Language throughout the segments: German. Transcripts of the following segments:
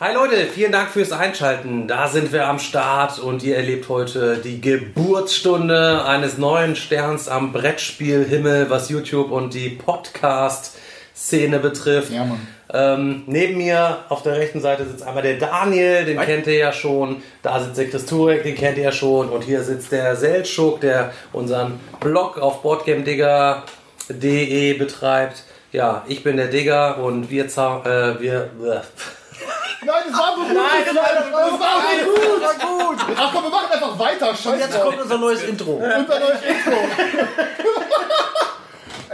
Hi Leute, vielen Dank fürs Einschalten. Da sind wir am Start und ihr erlebt heute die Geburtsstunde eines neuen Sterns am Brettspielhimmel, was YouTube und die Podcast-Szene betrifft. Ja, Mann. Ähm, neben mir auf der rechten Seite sitzt einmal der Daniel, den kennt ihr ja schon. Da sitzt der Chris Turek, den kennt ihr ja schon. Und hier sitzt der Seltschuk, der unseren Blog auf boardgamedigger.de betreibt. Ja, ich bin der Digger und wir, zau- äh, wir Nein, das war so gut. Nein, das war das war so gut. war gut. Ach komm, wir machen einfach weiter. Scheiße. Jetzt kommt unser neues Intro. unser neues Intro.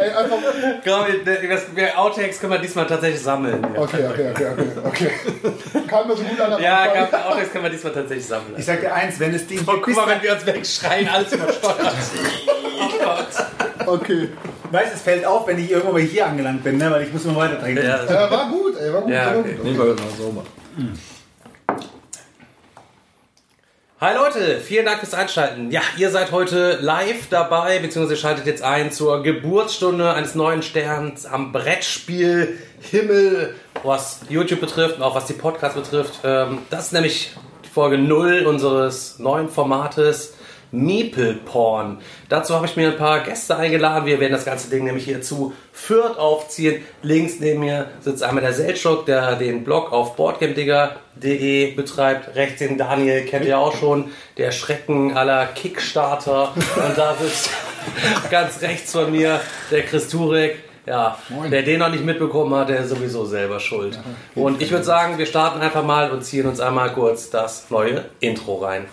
Ey, einfach. Komm, das, Outtakes können wir diesmal tatsächlich sammeln. Ja, Okay, okay, okay, okay. okay. Kam mir so gut an. am ja kann- Outtakes können wir diesmal tatsächlich sammeln. Ich sag dir eins, wenn es Ding Oh, guck mal, wenn wir uns wegschreien, alles übersteuert. oh Gott. Okay. Weißt es fällt auf, wenn ich irgendwann mal hier angelangt bin, ne? weil ich muss immer weiter trinken. Ja, war gut, ey, war gut. Ja, war okay. gut. Nee, war genau sauber. Hi Leute, vielen Dank fürs Einschalten. Ja, ihr seid heute live dabei, beziehungsweise schaltet jetzt ein zur Geburtsstunde eines neuen Sterns am Brettspiel Himmel, was YouTube betrifft und auch was die Podcasts betrifft. Ähm, Das ist nämlich Folge 0 unseres neuen Formates Meeple Porn. Dazu habe ich mir ein paar Gäste eingeladen. Wir werden das ganze Ding nämlich hier zu Fürth aufziehen. Links neben mir sitzt einmal der Seltschuk, der den Blog auf boardgamedigger.de betreibt. Rechts den Daniel, kennt ihr auch schon, der Schrecken aller Kickstarter. Und da sitzt ganz rechts von mir der Chris Turek. Ja, wer den noch nicht mitbekommen hat, der ist sowieso selber schuld. Und ich würde sagen, wir starten einfach mal und ziehen uns einmal kurz das neue Intro rein.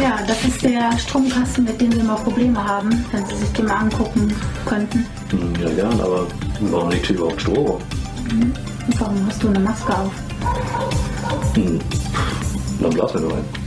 Ja, das ist der Stromkasten, mit dem wir mal Probleme haben, wenn Sie sich den mal angucken könnten. Ja, gern, aber warum liegt hier überhaupt Strom? Und warum hast du eine Maske auf? Dann blasen wir nur ein.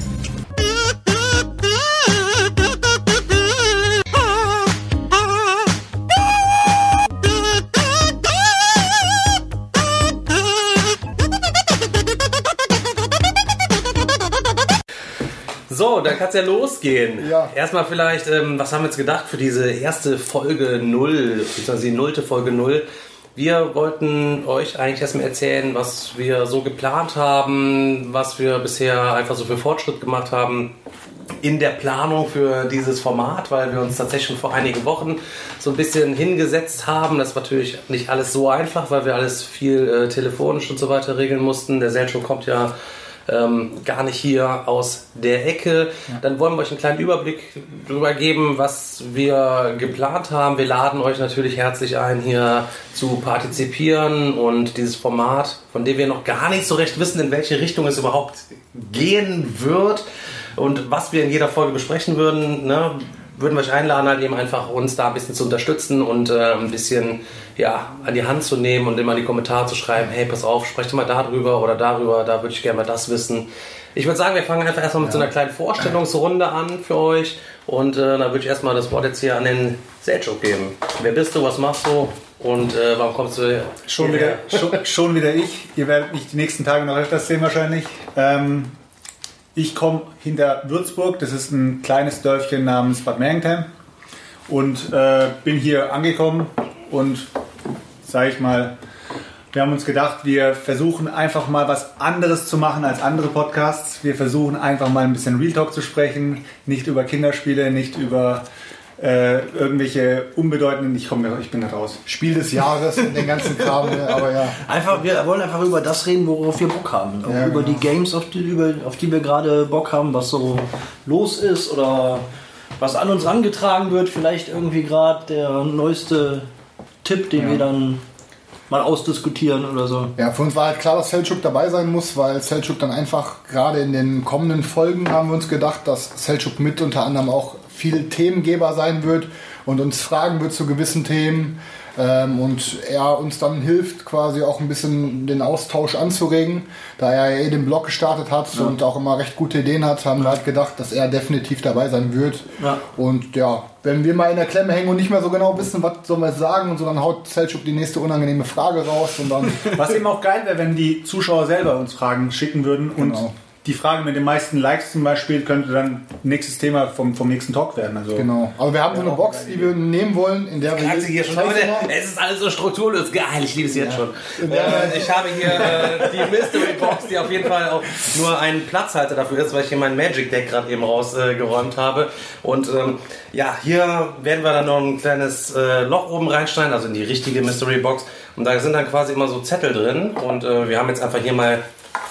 So, dann kann es ja losgehen. Ja. Erstmal vielleicht, ähm, was haben wir jetzt gedacht für diese erste Folge 0, beziehungsweise die nullte Folge 0? Wir wollten euch eigentlich erstmal erzählen, was wir so geplant haben, was wir bisher einfach so für Fortschritt gemacht haben in der Planung für dieses Format, weil wir uns tatsächlich schon vor einigen Wochen so ein bisschen hingesetzt haben. Das war natürlich nicht alles so einfach, weil wir alles viel äh, telefonisch und so weiter regeln mussten. Der Selchuk kommt ja ähm, gar nicht hier aus der Ecke. Dann wollen wir euch einen kleinen Überblick darüber geben, was wir geplant haben. Wir laden euch natürlich herzlich ein, hier zu partizipieren und dieses Format, von dem wir noch gar nicht so recht wissen, in welche Richtung es überhaupt gehen wird und was wir in jeder Folge besprechen würden, ne, würden wir euch einladen, halt eben einfach uns da ein bisschen zu unterstützen und äh, ein bisschen ja, an die Hand zu nehmen und immer in die Kommentare zu schreiben, hey, pass auf, sprecht mal darüber oder darüber, da würde ich gerne mal das wissen. Ich würde sagen, wir fangen einfach erstmal mit so einer kleinen Vorstellungsrunde an für euch und äh, dann würde ich erstmal das Wort jetzt hier an den Selchuk geben. Wer bist du, was machst du und äh, warum kommst du Schon wieder, schon, schon wieder ich. Ihr werdet mich die nächsten Tage noch öfters sehen wahrscheinlich. Ähm, ich komme hinter Würzburg. Das ist ein kleines Dörfchen namens Bad Mergentheim. Und äh, bin hier angekommen und sage ich mal, wir haben uns gedacht, wir versuchen einfach mal was anderes zu machen als andere Podcasts. Wir versuchen einfach mal ein bisschen Real Talk zu sprechen, nicht über Kinderspiele, nicht über äh, irgendwelche unbedeutenden. Ich komme, ich bin da raus. Spiel des Jahres und den ganzen Kram, ne, aber ja. Einfach, wir wollen einfach über das reden, worauf wir Bock haben. Ja, über genau. die Games, auf die, über, auf die wir gerade Bock haben, was so los ist oder was an uns rangetragen wird. Vielleicht irgendwie gerade der neueste Tipp, den wir dann mal ausdiskutieren oder so. Ja, für uns war halt klar, dass Selchuk dabei sein muss, weil Selchuk dann einfach gerade in den kommenden Folgen haben wir uns gedacht, dass Selchuk mit unter anderem auch viel Themengeber sein wird und uns fragen wird zu gewissen Themen ähm, und er uns dann hilft, quasi auch ein bisschen den Austausch anzuregen. Da er ja eh den Blog gestartet hat und auch immer recht gute Ideen hat, haben wir halt gedacht, dass er definitiv dabei sein wird. Ja. Und ja, wenn wir mal in der Klemme hängen und nicht mehr so genau wissen, was sollen wir jetzt sagen und so, dann haut Selchuk die nächste unangenehme Frage raus und dann Was eben auch geil wäre, wenn die Zuschauer selber uns Fragen schicken würden und Genau. Die Frage mit den meisten Likes zum Beispiel könnte dann nächstes Thema vom, vom nächsten Talk werden. Also Genau. Aber wir haben so eine Box, die wir nehmen wollen, in der wir. Hier schon, Leute, es ist alles so strukturlos. Geil, ich liebe es jetzt schon. Äh, ich habe hier äh, die Mystery Box, die auf jeden Fall auch nur ein Platzhalter dafür ist, weil ich hier mein Magic Deck gerade eben rausgeräumt habe. Und ähm, ja, hier werden wir dann noch ein kleines äh, Loch oben reinschneiden, also in die richtige Mystery Box. Und da sind dann quasi immer so Zettel drin. Und äh, wir haben jetzt einfach hier mal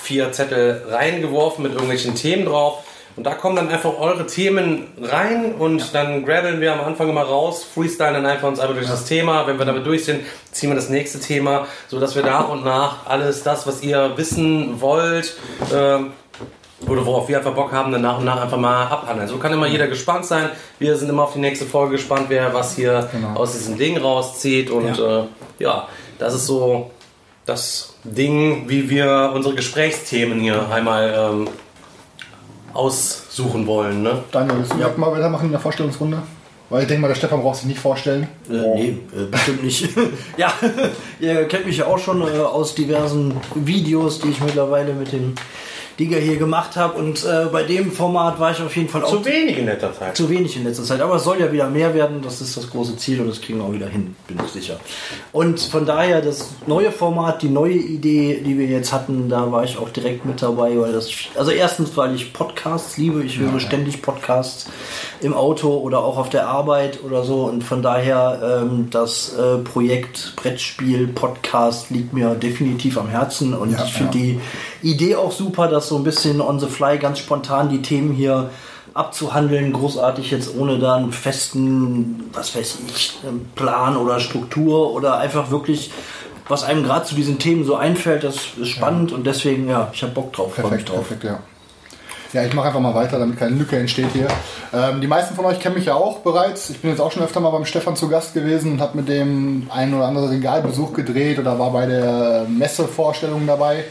vier Zettel reingeworfen mit irgendwelchen Themen drauf. Und da kommen dann einfach eure Themen rein und dann grabbeln wir am Anfang immer raus, freestylen dann einfach uns einfach durch das Thema. Wenn wir damit durch sind, ziehen wir das nächste Thema, so dass wir nach und nach alles das, was ihr wissen wollt, ähm, oder worauf wir einfach Bock haben, dann nach und nach einfach mal abhandeln. So kann immer jeder gespannt sein. Wir sind immer auf die nächste Folge gespannt, wer was hier Genau. aus diesem Ding rauszieht. Und ja. Äh, ja, das ist so das Ding, wie wir unsere Gesprächsthemen hier einmal ähm, aussuchen wollen. Ne? Daniel, willst du direkt mal weitermachen in der Vorstellungsrunde? Weil ich denke mal, der Stefan braucht sich nicht vorstellen. Äh, nee, äh, bestimmt nicht. ja, ihr kennt mich ja auch schon äh, aus diversen Videos, die ich mittlerweile mit dem Digger hier gemacht habe. Und äh, bei dem Format war ich auf jeden Fall auch Zu wenig in letzter Zeit. zu wenig in letzter Zeit. Aber es soll ja wieder mehr werden. Das ist das große Ziel und das kriegen wir auch wieder hin, bin ich sicher. Und von daher das neue Format, die neue Idee, die wir jetzt hatten, da war ich auch direkt mit dabei. Weil das, also erstens, weil ich Podcasts liebe. Ich höre ständig Podcasts im Auto oder auch auf der Arbeit oder so. Und von daher ähm, das äh, Projekt Brettspiel Podcast liegt mir definitiv am Herzen. Und Ja, ich finde ja. die Idee auch super, dass so ein bisschen on the fly ganz spontan die Themen hier abzuhandeln, großartig jetzt ohne da einen festen, was weiß ich, Plan oder Struktur oder einfach wirklich, was einem gerade zu diesen Themen so einfällt, das ist spannend und deswegen, ja, ich habe Bock drauf, Perfekt, drauf. perfekt, ja. Ja, ich mache einfach mal weiter, damit keine Lücke entsteht hier. Ähm, die meisten von euch kennen mich ja auch bereits. Ich bin jetzt auch schon öfter mal beim Stefan zu Gast gewesen und habe mit dem einen oder anderen Regalbesuch gedreht oder war bei der Messevorstellung dabei.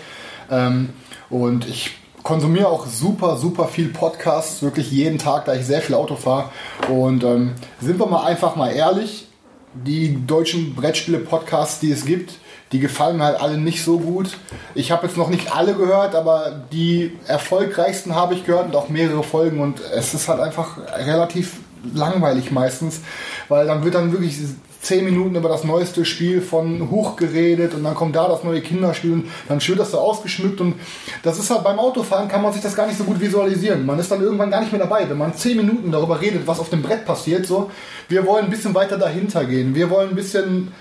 Ähm, und ich konsumiere auch super, super viel Podcasts, wirklich jeden Tag, da ich sehr viel Auto fahre. Und ähm, sind wir mal einfach mal ehrlich, die deutschen Brettspiele-Podcasts, die es gibt, die gefallen mir halt alle nicht so gut. Ich habe jetzt noch nicht alle gehört, aber die erfolgreichsten habe ich gehört und auch mehrere Folgen und es ist halt einfach relativ langweilig meistens, weil dann wird dann wirklich zehn Minuten über das neueste Spiel von Huch geredet und dann kommt da das neue Kinderspiel und dann wird das so ausgeschmückt und das ist halt beim Autofahren kann man sich das gar nicht so gut visualisieren. Man ist dann irgendwann gar nicht mehr dabei, wenn man zehn Minuten darüber redet, was auf dem Brett passiert. So, wir wollen ein bisschen weiter dahinter gehen. Wir wollen ein bisschen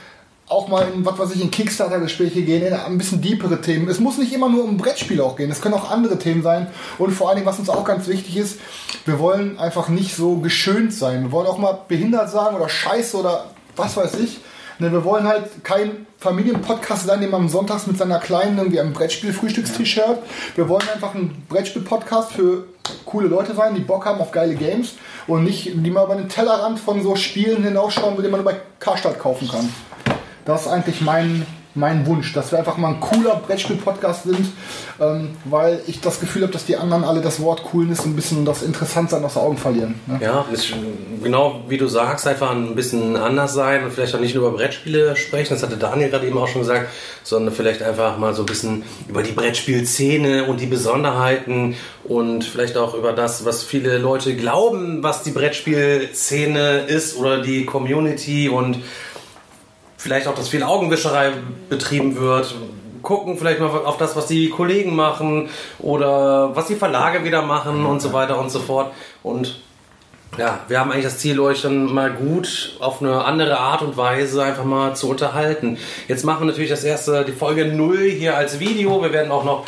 auch mal in, was weiß ich, in Kickstarter-Gespräche gehen, in ein bisschen deepere Themen. Es muss nicht immer nur um Brettspiele auch gehen, es können auch andere Themen sein. Und vor allen Dingen, was uns auch ganz wichtig ist, wir wollen einfach nicht so geschönt sein. Wir wollen auch mal behindert sagen oder scheiße oder was weiß ich. Ne, wir wollen halt kein Familienpodcast sein, den man sonntags mit seiner Kleinen irgendwie am Brettspiel-Frühstückstisch hört. Wir wollen einfach ein Brettspiel-Podcast für coole Leute sein, die Bock haben auf geile Games und nicht, die mal über den Tellerrand von so Spielen hinausschauen, die man nur bei Karstadt kaufen kann. Das ist eigentlich mein, mein Wunsch, dass wir einfach mal ein cooler Brettspiel-Podcast sind, ähm, weil ich das Gefühl habe, dass die anderen alle das Wort Coolness ein bisschen das Interessantsein aus den Augen verlieren. Ne? Ja, ist genau wie du sagst, einfach ein bisschen anders sein und vielleicht auch nicht nur über Brettspiele sprechen, das hatte Daniel gerade eben auch schon gesagt, sondern vielleicht einfach mal so ein bisschen über die Brettspielszene und die Besonderheiten und vielleicht auch über das, was viele Leute glauben, was die Brettspielszene ist oder die Community und vielleicht auch, dass viel Augenwischerei betrieben wird. Gucken vielleicht mal auf das, was die Kollegen machen oder was die Verlage wieder machen und so weiter und so fort. Und ja, wir haben eigentlich das Ziel, euch dann mal gut auf eine andere Art und Weise einfach mal zu unterhalten. Jetzt machen wir natürlich das erste, die Folge 0 hier als Video. Wir werden auch noch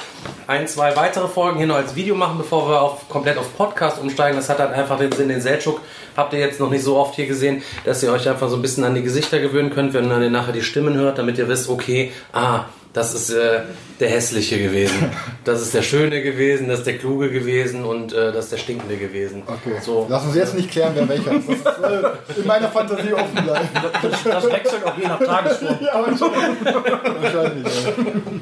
ein, zwei weitere Folgen hier noch als Video machen, bevor wir auf, komplett auf Podcast umsteigen. Das hat halt einfach den Sinn, den Seltschuk habt ihr jetzt noch nicht so oft hier gesehen, dass ihr euch einfach so ein bisschen an die Gesichter gewöhnen könnt, wenn ihr nachher die Stimmen hört, damit ihr wisst, okay, ah, das ist äh, der Hässliche gewesen. Das ist der Schöne gewesen, das ist der Kluge gewesen und äh, das ist der Stinkende gewesen. Okay. So. Lass uns jetzt nicht klären, wer welcher ist. Das ist äh, in meiner Fantasie offen bleiben. Das, das wechselt auch je nach Tagesform. Ja, wahrscheinlich. wahrscheinlich ja.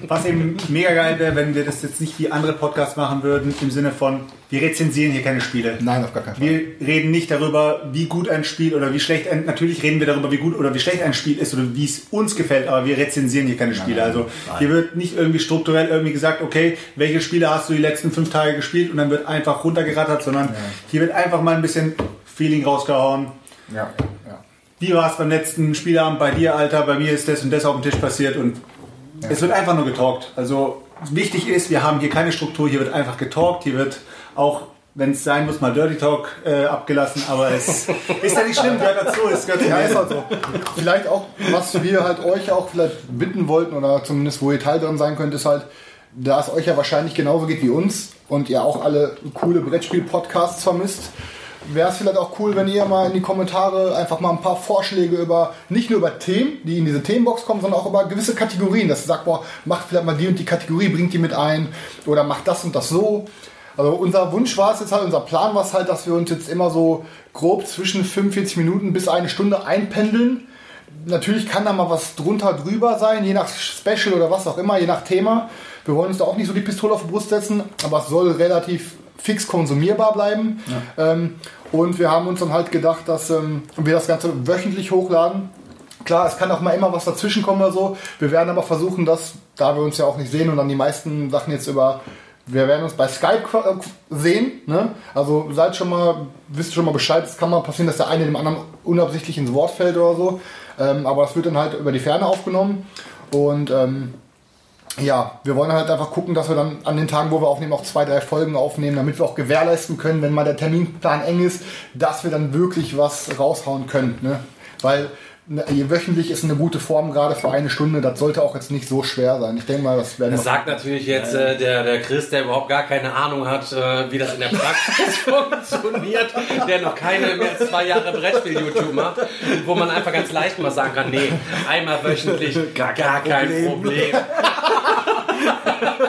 Was eben mega geil wäre, wenn wir das jetzt nicht wie andere Podcasts machen würden, im Sinne von, wir rezensieren hier keine Spiele. Nein, auf gar keinen Fall. Wir reden nicht darüber, wie gut ein Spiel oder wie schlecht ein, natürlich reden wir darüber, wie gut oder wie schlecht ein Spiel ist oder wie es uns gefällt, aber wir rezensieren hier keine Spiele. Also Hier wird nicht irgendwie strukturell irgendwie gesagt, okay, welche Spiele hast du die letzten fünf Tage gespielt und dann wird einfach runtergerattert, sondern hier wird einfach mal ein bisschen Feeling rausgehauen. Ja, ja. Wie war es beim letzten Spielabend bei dir, Alter? Bei mir ist das und das auf dem Tisch passiert und es wird einfach nur getalkt. Also wichtig ist, wir haben hier keine Struktur, hier wird einfach getalkt, hier wird auch, wenn es sein muss, mal Dirty Talk äh, abgelassen, aber es ist ja nicht schlimm, gehört dazu. Es gehört Ja, ist halt so. Vielleicht auch, was wir halt euch auch vielleicht bitten wollten oder zumindest wo ihr Teil drin sein könnt, ist halt, da es euch ja wahrscheinlich genauso geht wie uns und ihr auch alle coole Brettspiel-Podcasts vermisst, wäre es vielleicht auch cool, wenn ihr mal in die Kommentare einfach mal ein paar Vorschläge über, nicht nur über Themen, die in diese Themenbox kommen, sondern auch über gewisse Kategorien. Dass ihr sagt, boah, macht vielleicht mal die und die Kategorie, bringt die mit ein oder macht das und das so. Also unser Wunsch war es jetzt halt, unser Plan war es halt, dass wir uns jetzt immer so grob zwischen 45 Minuten bis eine Stunde einpendeln. Natürlich kann da mal was drunter drüber sein, je nach Special oder was auch immer, je nach Thema. Wir wollen uns da auch nicht so die Pistole auf die Brust setzen, aber es soll relativ fix konsumierbar bleiben. Ähm, und wir haben uns dann halt gedacht, dass ähm, wir das Ganze wöchentlich hochladen. Klar, es kann auch mal immer was dazwischen kommen oder so. Wir werden aber versuchen, dass, da wir uns ja auch nicht sehen und dann die meisten Sachen jetzt über, wir werden uns bei Skype äh, sehen. Ne? Also seid schon mal, wisst schon mal Bescheid. Es kann mal passieren, dass der eine dem anderen unabsichtlich ins Wort fällt oder so. Ähm, aber das wird dann halt über die Ferne aufgenommen. Und ähm, ja, wir wollen halt einfach gucken, dass wir dann an den Tagen, wo wir aufnehmen, auch zwei, drei Folgen aufnehmen, damit wir auch gewährleisten können, wenn mal der Terminplan eng ist, dass wir dann wirklich was raushauen können. Ne? Weil wöchentlich ist eine gute Form gerade für eine Stunde. Das sollte auch jetzt nicht so schwer sein. Ich denke mal, das werden Das sagt natürlich jetzt äh, der, der Chris, der überhaupt gar keine Ahnung hat, äh, wie das in der Praxis funktioniert, der noch keine mehr als zwei Jahre Brettspiel-YouTube macht, wo man einfach ganz leicht mal sagen kann, nee, einmal wöchentlich, gar, kein Problem.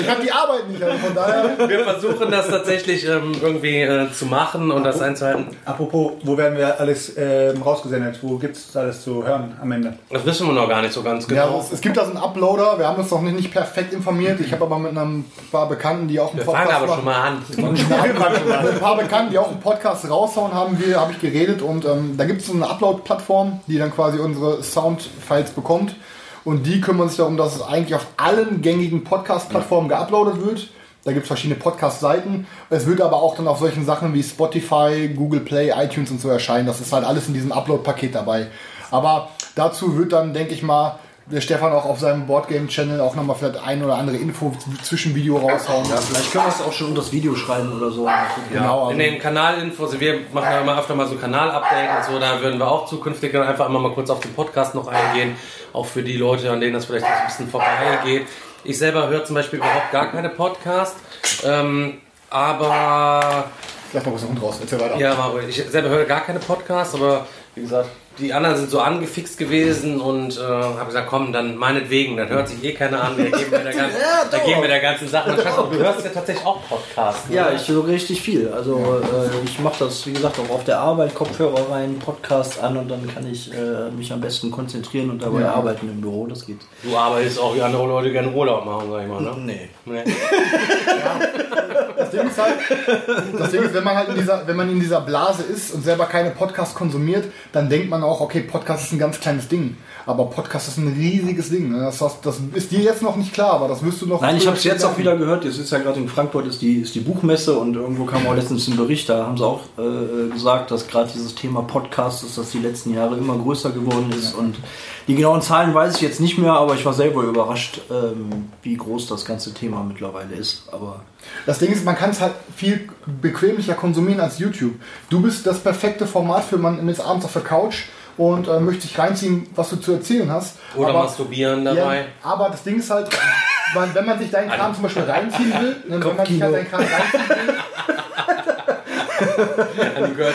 Ich habe die Arbeit nicht, also von daher. Wir versuchen das tatsächlich ähm, irgendwie äh, zu machen und das einzuhalten. Apropos, wo werden wir alles ähm, rausgesendet? Wo gibt es alles zu hören am Ende? Das wissen wir noch gar nicht so ganz Ja, genau. es, es gibt da so einen Uploader. Wir haben uns noch nicht, nicht perfekt informiert. Ich habe aber mit einem paar Bekannten, die auch einen Wir fangen aber schon mal an. Mit ein paar Bekannten, die auch einen Podcast raushauen, haben wir, habe ich geredet und ähm, da gibt es so eine Upload-Plattform, die dann quasi unsere Sound-Files bekommt und die kümmern sich darum, dass es eigentlich auf allen gängigen Podcast-Plattformen geuploadet wird. Da gibt es verschiedene Podcast-Seiten. Es wird aber auch dann auf solchen Sachen wie Spotify, Google Play, iTunes und so erscheinen. Das ist halt alles in diesem Upload-Paket dabei. Aber dazu wird dann, denke ich mal, der Stefan auch auf seinem Boardgame-Channel auch nochmal vielleicht ein oder andere Info zwischen Video raushauen. Ja, vielleicht können wir es auch schon unter das Video schreiben oder so. Genau, also- In den Kanalinfos, wir machen ja immer öfter mal so Kanalupdate und so, da würden wir auch zukünftig dann einfach immer mal kurz auf den Podcast noch eingehen, auch für die Leute, an denen das vielleicht ein bisschen vorbeigeht. Ich selber höre zum Beispiel überhaupt gar keine Podcast, ähm, aber Lass mal kurz den Hund raus, erzähl weiter. ja, Mario, ich selber höre gar keine Podcasts, aber wie gesagt, die anderen sind so angefixt gewesen und äh, habe gesagt, komm, dann meinetwegen, dann hört sich eh keiner an, wir geben wir der ganzen, da geben wir der ganzen Sache. Und Schatz, du hörst ja tatsächlich auch Podcasts. ne? Ja, ich höre richtig viel. Also äh, ich mache das, wie gesagt, auch auf der Arbeit, Kopfhörer rein, Podcast an und dann kann ich äh, mich am besten konzentrieren und dabei Ja. arbeiten im Büro. Das geht. Du arbeitest auch wie andere Leute gerne Urlaub machen, sag ich mal, ne? Nee. Nee. Das Ding ist halt, das Ding ist, wenn man halt in dieser, wenn man in dieser Blase ist und selber keine Podcasts konsumiert, dann denkt man auch, okay, Podcast ist ein ganz kleines Ding. Aber Podcast ist ein riesiges Ding. ne? Das, das, das ist dir jetzt noch nicht klar, aber das wirst du noch. Nein, ich habe es jetzt auch wieder gehört. Jetzt ist ja gerade in Frankfurt ist die, ist die Buchmesse und irgendwo kam auch letztens ein Bericht. Da haben sie auch äh, gesagt, dass gerade dieses Thema Podcast ist, dass die letzten Jahre immer größer geworden ist. Und die genauen Zahlen weiß ich jetzt nicht mehr, aber ich war selber überrascht, ähm, wie groß das ganze Thema mittlerweile ist. Aber Das Ding ist, man kann es halt viel bequemlicher konsumieren als YouTube. Du bist das perfekte Format für man ist abends auf der Couch und äh, möchte sich reinziehen, was du zu erzählen hast. Oder aber, masturbieren dabei. Ja, aber das Ding ist halt, wenn man sich deinen Kram zum Beispiel reinziehen will, ne, wenn man sich halt deinen Kram reinziehen will, An die Girls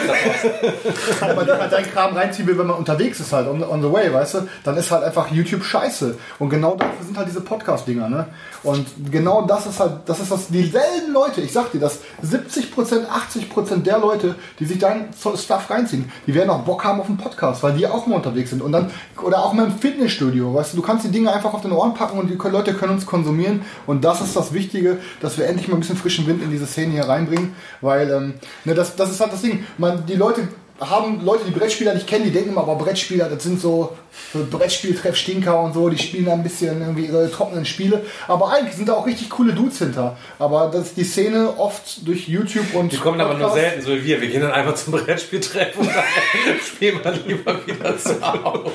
man deinen Kram reinziehen will, wenn man unterwegs ist halt, on, on the way, weißt du, dann ist halt einfach YouTube scheiße. Und genau dafür sind halt diese Podcast-Dinger, ne? Und genau das ist halt, das ist das, dieselben Leute, ich sag dir, dass 70%, 80% der Leute, die sich dein Stuff reinziehen, die werden auch Bock haben auf einen Podcast, weil die auch mal unterwegs sind. Und dann, oder auch mal im Fitnessstudio, weißt du, du kannst die Dinge einfach auf den Ohren packen und die Leute können uns konsumieren. Und das ist das Wichtige, dass wir endlich mal ein bisschen frischen Wind in diese Szene hier reinbringen, weil, ähm, ne, das, das ist halt das Ding. Man, die Leute haben Leute, die Brettspieler nicht kennen, die denken immer, aber Brettspieler, das sind so, so Brettspieltreff-Stinker und so, die spielen ein bisschen irgendwie ihre trockenen Spiele. Aber eigentlich sind da auch richtig coole Dudes hinter. Aber das ist die Szene oft durch YouTube und. Die kommen aber nur selten, so wie wir. Wir gehen dann einfach zum Brettspieltreffen und dann spielen wir lieber wieder zu Hause.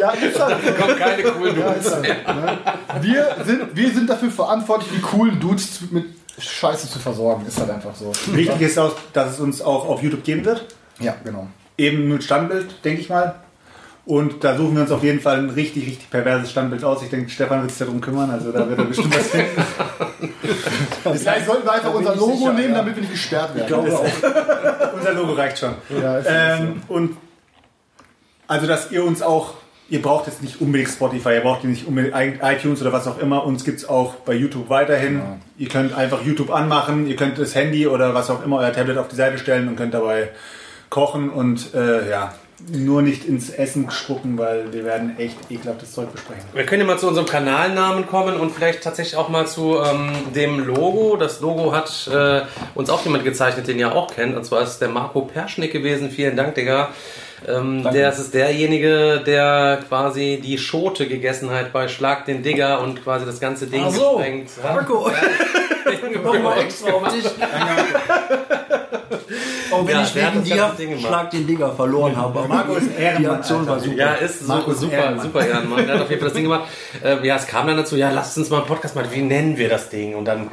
Ja, ist halt, Da kommen keine coolen ja, Dudes ist halt, ne? wir, sind, wir sind dafür verantwortlich, die coolen Dudes mit Scheiße zu versorgen. Ist halt einfach so. Wichtig ist auch, dass es uns auch auf YouTube geben wird. Ja, genau. Eben mit Standbild, denke ich mal. Und da suchen wir uns auf jeden Fall ein richtig, richtig perverses Standbild aus. Ich denke, Stefan wird sich darum kümmern, also da wird er bestimmt was finden. Vielleicht sollten wir einfach unser ich Logo sicher, nehmen, ja. damit wir nicht gesperrt werden. glaube auch. Unser Logo reicht schon. Ja, ist Ähm, und also, dass ihr uns auch, ihr braucht jetzt nicht unbedingt Spotify, ihr braucht nicht unbedingt iTunes oder was auch immer. Uns gibt es auch bei YouTube weiterhin. Ihr könnt einfach YouTube anmachen, ihr könnt das Handy oder was auch immer, euer Tablet auf die Seite stellen und könnt dabei kochen und äh, ja, nur nicht ins Essen spucken, weil wir werden echt ekelhaftes Zeug besprechen. Wir können ja mal zu unserem Kanalnamen kommen und vielleicht tatsächlich auch mal zu ähm, dem Logo. Das Logo hat äh, uns auch jemand gezeichnet, den ihr auch kennt. Und zwar ist es der Marco Perschnick gewesen. Vielen Dank, Digga. Ähm, der das ist derjenige, der quasi die Schote gegessen hat bei Schlag den Digger und quasi das ganze Ding Ach so, gesprengt hat. Marco. Nochmal extra auf dich. Auch wenn Ja, ich wegen dir. Schlag den Digger verloren habe. Aber Marco ist Ehrenmann, Aktion war Alter. super. Ja, ist Marco super, Ehrenmann. super Ehrenmann. Der hat auf jeden Fall das Ding gemacht. Äh, ja, es kam dann dazu, ja, lasst uns mal einen Podcast machen. Wie nennen wir das Ding? Und dann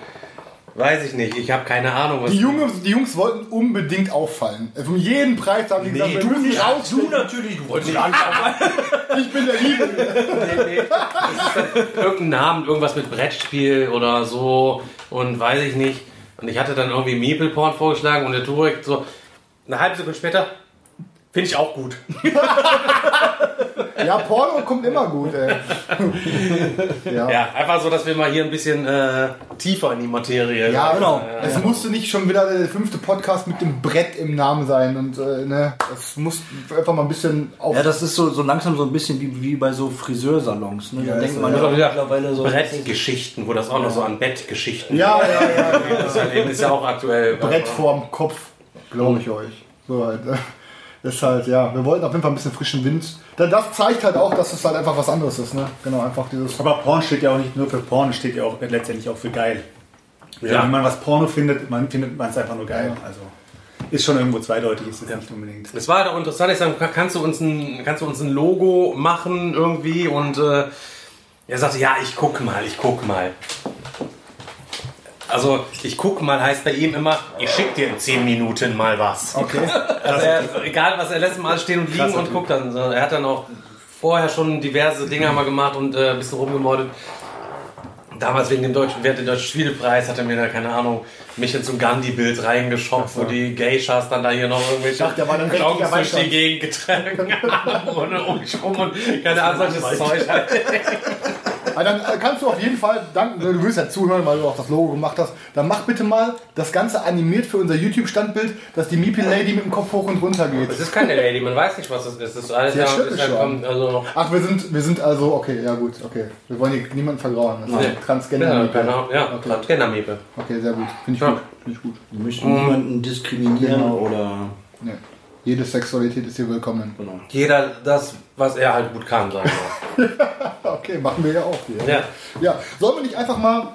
weiß ich nicht. Ich habe keine Ahnung. Was Die Jungs, die Jungs wollten unbedingt auffallen. Um jeden Preis haben die gesagt, wir müssen Du rausstechen. natürlich, du wolltest Ich bin der Liebe. irgendeinen Namen, irgendwas mit Brettspiel oder so und weiß ich nicht. Und ich hatte dann irgendwie Meeple-Porn vorgeschlagen und der Turek so eine halbe Sekunde später, finde ich auch gut. Ja, Porno kommt immer gut, ey. Ja. Ja, einfach so, dass wir mal hier ein bisschen äh, tiefer in die Materie. Ja, genau. Es musste nicht schon wieder der fünfte Podcast mit dem Brett im Namen sein und äh, ne, es muss einfach mal ein bisschen auf. Ja, das ist so, so langsam so ein bisschen wie, wie bei so Friseursalons. Ne? Da Ja, denkt ist man ja, wieder mittlerweile so. Brettgeschichten, wo das auch noch so an Bettgeschichten ja, ja, ja. Das ist, ja auch aktuell. Brett vorm Kopf, glaube ich euch. So halt. äh, Ist halt, ja, wir wollten auf jeden Fall ein bisschen frischen Wind. Denn das zeigt halt auch, dass es halt einfach was anderes ist, ne? Genau, einfach dieses. Aber Porn steht ja auch nicht nur für Porn, es steht ja auch letztendlich auch für geil. Ja. Wenn man was Porno findet, man findet man es einfach nur geil. Also ist schon irgendwo zweideutig, ist es nicht unbedingt. Es war halt auch interessant, ich sage, kannst du uns ein, kannst du uns ein Logo machen irgendwie? Und äh, er sagte, ja, ich guck mal, ich guck mal. Also, ich guck mal heißt bei ihm immer, ich schick dir in 10 Minuten mal was. Okay. Also er, egal was, er lässt mal stehen und liegen und guckt dann. Er hat dann auch vorher schon diverse Dinge mal gemacht und äh, ein bisschen rumgemordet. Damals wegen dem deutschen, während dem deutschen Spielepreis hat er mir da, keine Ahnung, mich in so ein Gandhi-Bild reingeschopft, wo die Geishas dann da hier noch irgendwelche dachte, der war dann Klongs durch die. Gegend getragen haben und um mich rum und keine Ahnung, solches Zeug halt. Aber dann äh, kannst du auf jeden Fall, danken, du willst ja zuhören, weil du auch das Logo gemacht hast, dann mach bitte mal das Ganze animiert für unser YouTube-Standbild, dass die Meeple Lady mit dem Kopf hoch und runter geht. Das ist keine Lady, man weiß nicht, was das ist. Das ist alles Ja, stimmt ist kommt, also Ach, wir sind, wir sind also, okay, ja gut, okay. Wir wollen hier niemanden vergrauen. Das ist Nee. Transgender. ja, Meeple. genau, ja, Okay. Transgender-Meeple. okay, sehr gut. Finde ich Ja. gut. Finde ich gut. Wir möchten niemanden diskriminieren Genau. oder. Nee. Jede Sexualität ist hier willkommen. Genau. Jeder das, was er halt gut kann, sagen wir. Okay, machen wir ja auch hier. Ja. Ja, sollen wir nicht einfach mal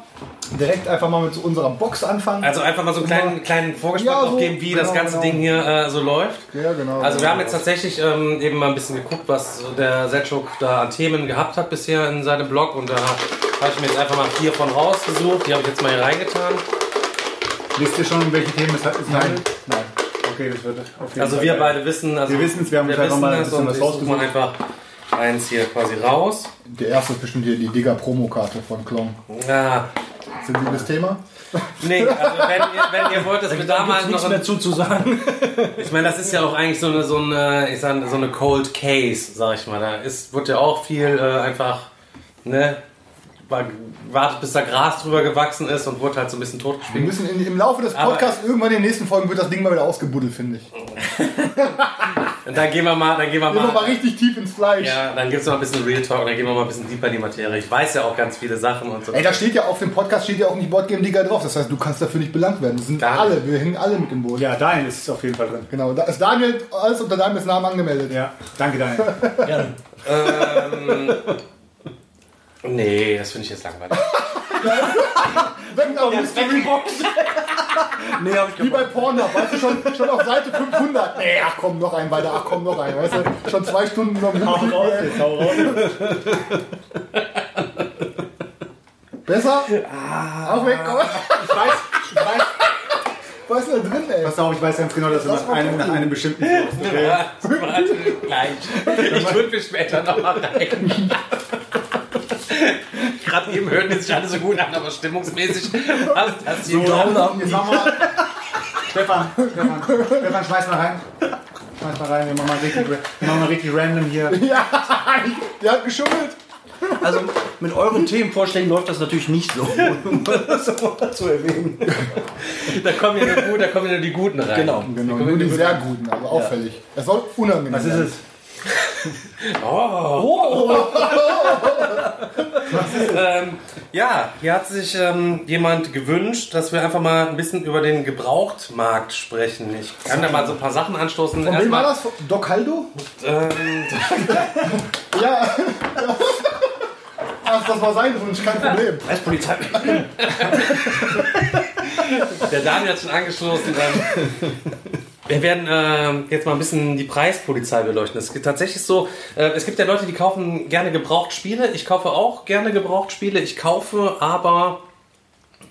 direkt einfach mal mit so unserer Box anfangen? Also einfach mal so einen kleinen, kleinen Vorgeschmack Ja, noch so, geben, wie das genau, ganze genau. Ding hier äh, so läuft. ja, genau. Also wir haben jetzt tatsächlich ähm, eben mal ein bisschen geguckt, was der Selchuk da an Themen gehabt hat bisher in seinem Blog und da habe ich mir jetzt einfach mal vier von rausgesucht. Die habe ich jetzt mal hier reingetan. Wisst ihr schon, um welche Themen es hat- Nein, nein. Okay, das wird auf jeden Also Fall wir geil. beide wissen, also Wir wissen's, wir haben uns einfach mal ein das bisschen was rausgesucht. einfach eins hier quasi raus. Der erste ist bestimmt hier die Digger-Promokarte von Klong. Ja, Sensibles Thema? nee, also wenn ihr, wenn ihr wollt, dass wir da mal Gibt's nichts noch mehr zu, zu sagen. Ich meine, das ist ja auch eigentlich so eine, so eine, ich sag, so eine Cold Case, sag ich mal. Da ist, wird ja auch viel äh, einfach, ne, wa- wartet bis da Gras drüber gewachsen ist und wurde halt so ein bisschen Wir totgespielt. müssen in, im Laufe des Aber- Podcasts irgendwann in den nächsten Folgen wird das Ding mal wieder ausgebuddelt, finde ich. Und dann gehen wir mal, dann gehen wir Gehen wir mal mal. richtig tief ins Fleisch. Ja, dann gibt es noch ein bisschen Real Talk und dann gehen wir mal ein bisschen deeper in die Materie. Ich weiß ja auch ganz viele Sachen und so. Ey, da steht ja auf dem Podcast steht ja auch nicht Boardgame Liga drauf. Das heißt, du kannst dafür nicht belangt werden. Das sind Gar alle, wir hängen alle mit dem Boot. Ja, Daniel ist auf jeden Fall drin. Genau, da ist Daniel alles unter Daniels Namen angemeldet. Ja, danke Daniel. Gerne. Ähm, nee, das finde ich jetzt langweilig. Wenn auf Mystery Box. Nee, hab ich Wie bei Pornhub, weißt du, schon, schon auf Seite 500. Nee, ach komm, noch ein weiter, ach komm, noch ein. Weißt du, schon zwei Stunden noch Hau raus jetzt, hau raus. Besser? Ah. Auch weg, komm. Ich weiß, ich weiß, Was ist da drin, ey? pass auf, ich weiß ganz genau, dass du Das nach einem, nach einem bestimmten okay. Warte, gleich. Ich würde mir später noch mal rein. Gerade eben hörten die sich alle so gut an, aber stimmungsmäßig passt das hier So, machen wir. Stefan, Stefan, Stefan, schmeiß mal rein. Schmeiß mal rein, wir machen mal richtig, wir machen mal richtig random hier. Ja, der hat geschummelt. Also mit euren Themenvorschlägen läuft das natürlich nicht so, um das zu erwähnen. Da kommen ja nur, da kommen ja nur die Guten rein. Genau. Genau, nur die sehr guten, also auffällig. Es soll unangenehm Was ist sein. es? Ähm, ja, hier hat sich ähm, jemand gewünscht, dass wir einfach mal ein bisschen über den Gebrauchtmarkt sprechen. Ich kann da mal so ein paar Sachen anstoßen. Von wem war das? Doc Haldo? ähm, Ja. Ach, das war sein Wunsch, kein Problem. Als Polizei. der Daniel hat schon angestoßen. Wir werden ähm, jetzt mal ein bisschen die Preispolizei beleuchten. Es gibt tatsächlich so, äh, es gibt ja Leute, die kaufen gerne Gebrauchtspiele. Ich kaufe auch gerne Gebrauchtspiele. Ich kaufe aber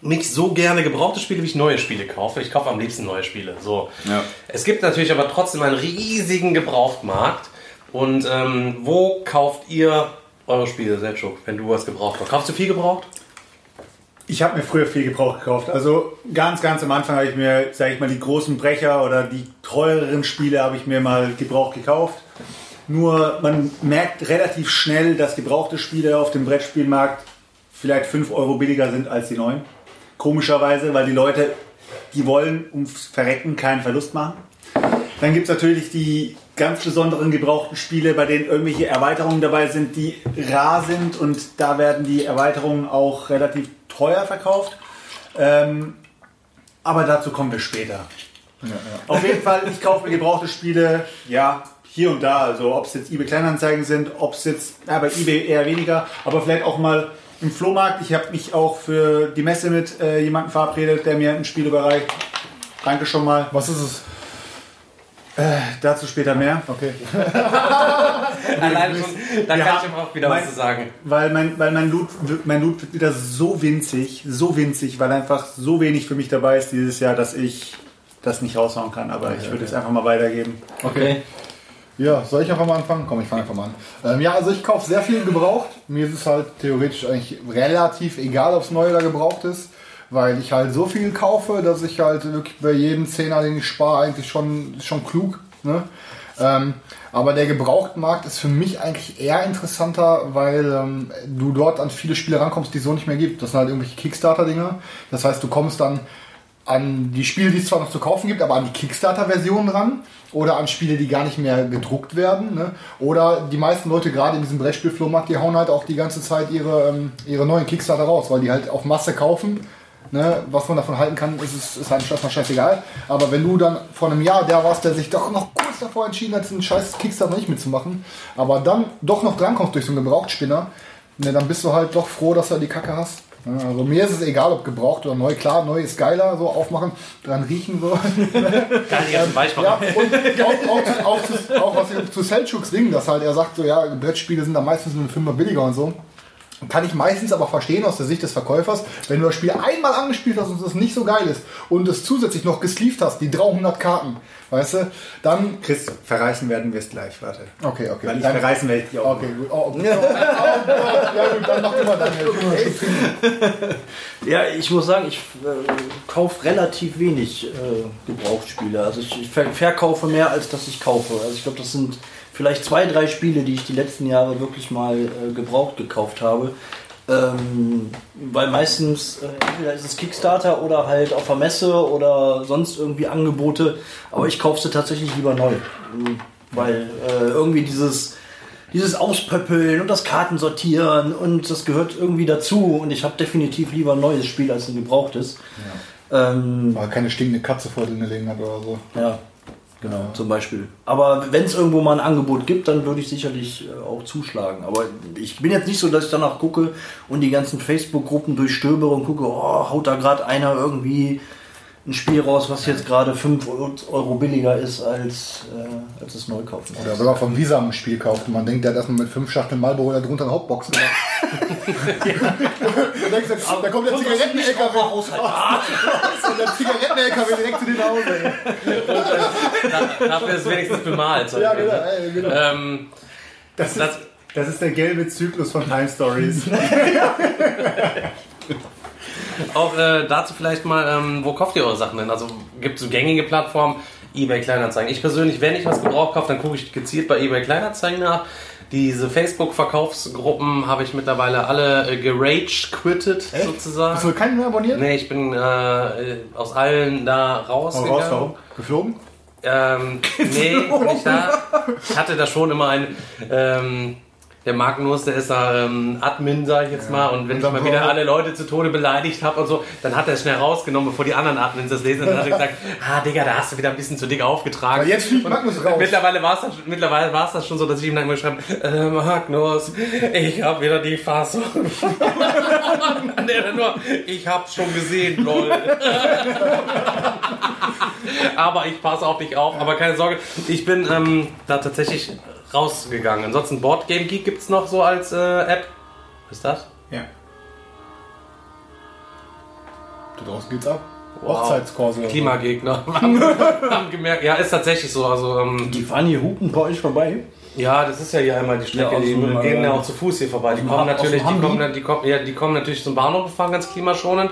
nicht so gerne gebrauchte Spiele, wie ich neue Spiele kaufe. Ich kaufe am liebsten neue Spiele. So. Es gibt natürlich aber trotzdem einen riesigen Gebrauchtmarkt. Und ähm, wo kauft ihr eure Spiele, Selchuk, wenn du was gebraucht hast? Kaufst du viel gebraucht? Ich habe mir früher viel Gebrauch gekauft. Also ganz, ganz am Anfang habe ich mir, sage ich mal, die großen Brecher oder die teureren Spiele habe ich mir mal Gebrauch gekauft. Nur man merkt relativ schnell, dass gebrauchte Spiele auf dem Brettspielmarkt vielleicht 5 Euro billiger sind als die neuen. Komischerweise, weil die Leute, die wollen ums Verrecken keinen Verlust machen. Dann gibt es natürlich die ganz besonderen gebrauchten Spiele, bei denen irgendwelche Erweiterungen dabei sind, die rar sind und da werden die Erweiterungen auch relativ teuer verkauft. Ähm, aber dazu kommen wir später. Auf jeden Fall, ich kaufe mir gebrauchte Spiele, ja, hier und da. Also ob es jetzt eBay Kleinanzeigen sind, ob es jetzt, ja, bei eBay eher weniger, aber vielleicht auch mal im Flohmarkt. Ich habe mich auch für die Messe mit äh, jemandem verabredet, der mir ein Spiel überreicht. Danke schon mal. Was ist es? Dazu später mehr. Okay. Allein schon, da Wir kann ich aber auch wieder mein- was zu sagen. Weil mein, weil mein Loot, wird- mein Loot wird wieder so winzig, so winzig, weil einfach so wenig für mich dabei ist dieses Jahr, dass ich das nicht raushauen kann. Aber ich würde es einfach mal weitergeben. Okay. Ja, soll ich einfach mal anfangen? Komm, ich fange einfach mal an. Ähm, ja, also ich kaufe sehr viel gebraucht. Mir ist es halt theoretisch eigentlich relativ egal, ob es neu oder gebraucht ist, weil ich halt so viel kaufe, dass ich halt wirklich bei jedem Zehner, den ich spare, eigentlich schon, schon klug. Ne? Ähm, aber der Gebrauchtmarkt ist für mich eigentlich eher interessanter, weil ähm, du dort an viele Spiele rankommst, die es so nicht mehr gibt. Das sind halt irgendwelche Kickstarter-Dinger. Das heißt, du kommst dann an die Spiele, die es zwar noch zu kaufen gibt, aber an die Kickstarter-Version ran oder an Spiele, die gar nicht mehr gedruckt werden. Ne? Oder die meisten Leute gerade in diesem Brettspiel-Flohmarkt, die hauen halt auch die ganze Zeit ihre, ähm, ihre neuen Kickstarter raus, weil die halt auf Masse kaufen. Ne? Was man davon halten kann, ist, ist, ist halt erstmal scheißegal. Aber wenn du dann vor einem Jahr der warst, der sich doch noch kurz davor entschieden hat, diesen scheiß Kickstarter nicht mitzumachen, aber dann doch noch drankommst durch so einen Gebrauchtspinner, ne, dann bist du halt doch froh, dass du die Kacke hast. Also mir ist es egal, ob gebraucht oder neu. Klar, neu ist geiler, so aufmachen, dran riechen so. Weich ja, machen. und auch, auch, auch, zu, auch was zu Selchuks Ding, dass halt er sagt, so ja, Brettspiele sind da meistens eine Fünfer billiger und so. Kann ich meistens aber verstehen aus der Sicht des Verkäufers, wenn du das Spiel einmal angespielt hast und es nicht so geil ist und es zusätzlich noch gesleeved hast, die 300 Karten, weißt du, dann... Chris, verreißen werden wir es gleich, warte. Okay, okay. Weil ich dann, verreißen werde ich die auch. Okay, gut. Oh, oh, oh, oh, oh, ja gut, dann mach immer Daniel. Ja, ich muss sagen, ich äh, kaufe relativ wenig äh, Gebrauchtspiele. Also ich, ich ver verkaufe mehr, als dass ich kaufe. Also ich glaube, das sind vielleicht zwei, drei Spiele, die ich die letzten Jahre wirklich mal äh, gebraucht gekauft habe. Ähm, weil meistens äh, entweder ist es Kickstarter oder halt auf der Messe oder sonst irgendwie Angebote. Aber ich kaufe sie tatsächlich lieber neu. Ähm, Weil äh, irgendwie dieses, dieses Auspöppeln und das Kartensortieren und das gehört irgendwie dazu. Und ich habe definitiv lieber ein neues Spiel als ein gebrauchtes. Ähm, Weil keine stinkende Katze vor drin gelegen hat oder so. ja, genau, zum Beispiel. Aber wenn es irgendwo mal ein Angebot gibt, dann würde ich sicherlich äh, auch zuschlagen. Aber ich bin jetzt nicht so, dass ich danach gucke und die ganzen Facebook-Gruppen durchstöbere und gucke, oh, haut da gerade einer irgendwie ein Spiel raus, was jetzt gerade 5 Euro billiger ist als, äh, als es neu kaufen. Oder wenn man vom Visa ein Spiel kauft und man denkt, der hat erstmal mit fünf Schachteln Marlboro da drunter eine Hauptbox gemacht. denkst du, da kommt der Zigaretten-LKW und der Zigaretten-LKW direkt zu dir nach Hause. Dafür ist es wenigstens bemalt. Ja, genau. Ey, genau. Ähm, Das ist, Das- das ist der gelbe Zyklus von Time Stories. auch äh, dazu vielleicht mal, ähm, wo kauft ihr eure Sachen denn? Also gibt es so gängige Plattformen, eBay Kleinanzeigen. Ich persönlich, wenn ich was gebraucht kaufe, dann gucke ich gezielt bei eBay Kleinanzeigen nach. Diese Facebook-Verkaufsgruppen habe ich mittlerweile alle äh, gerage-quittet sozusagen. Hast du keinen mehr abonniert? Nee, ich bin äh, aus allen da rausgegangen. rausgehauen. Geflogen? Ähm, nee, nicht da. Ich hatte da schon immer einen. Ähm, der Magnus, der ist da ähm, Admin, sag ich jetzt mal. Und wenn ich Unser mal wieder alle Leute zu Tode beleidigt habe und so, dann hat er es schnell rausgenommen, bevor die anderen Admins das lesen. Und dann hat er gesagt, ah Digga, da hast du wieder ein bisschen zu dick aufgetragen. Aber jetzt fliegt Magnus raus. Mittlerweile war es dann, mittlerweile war es das schon so, dass ich ihm dann immer geschrieben äh, Magnus, ich habe wieder die Fassung. Und er dann nur, ich hab's schon gesehen, lol. aber ich passe auf dich auf. Aber keine Sorge, ich bin ähm, da tatsächlich rausgegangen. Ansonsten Boardgame Geek gibt's noch so als äh, App. Was ist das? ja. Da draußen geht's ab. Wow. Hochzeitskurse. Klimagegner. haben, haben gemerkt, ja, ist tatsächlich so. Also, ähm, Die fahren hier hupen bei euch vorbei. Ja, das ist ja hier einmal die Strecke. Ja, die dem, gehen ja auch zu Fuß hier vorbei. Die dem kommen natürlich, dem die kommen, die kommen, ja, die kommen natürlich zum Bahnhof gefahren, ganz klimaschonend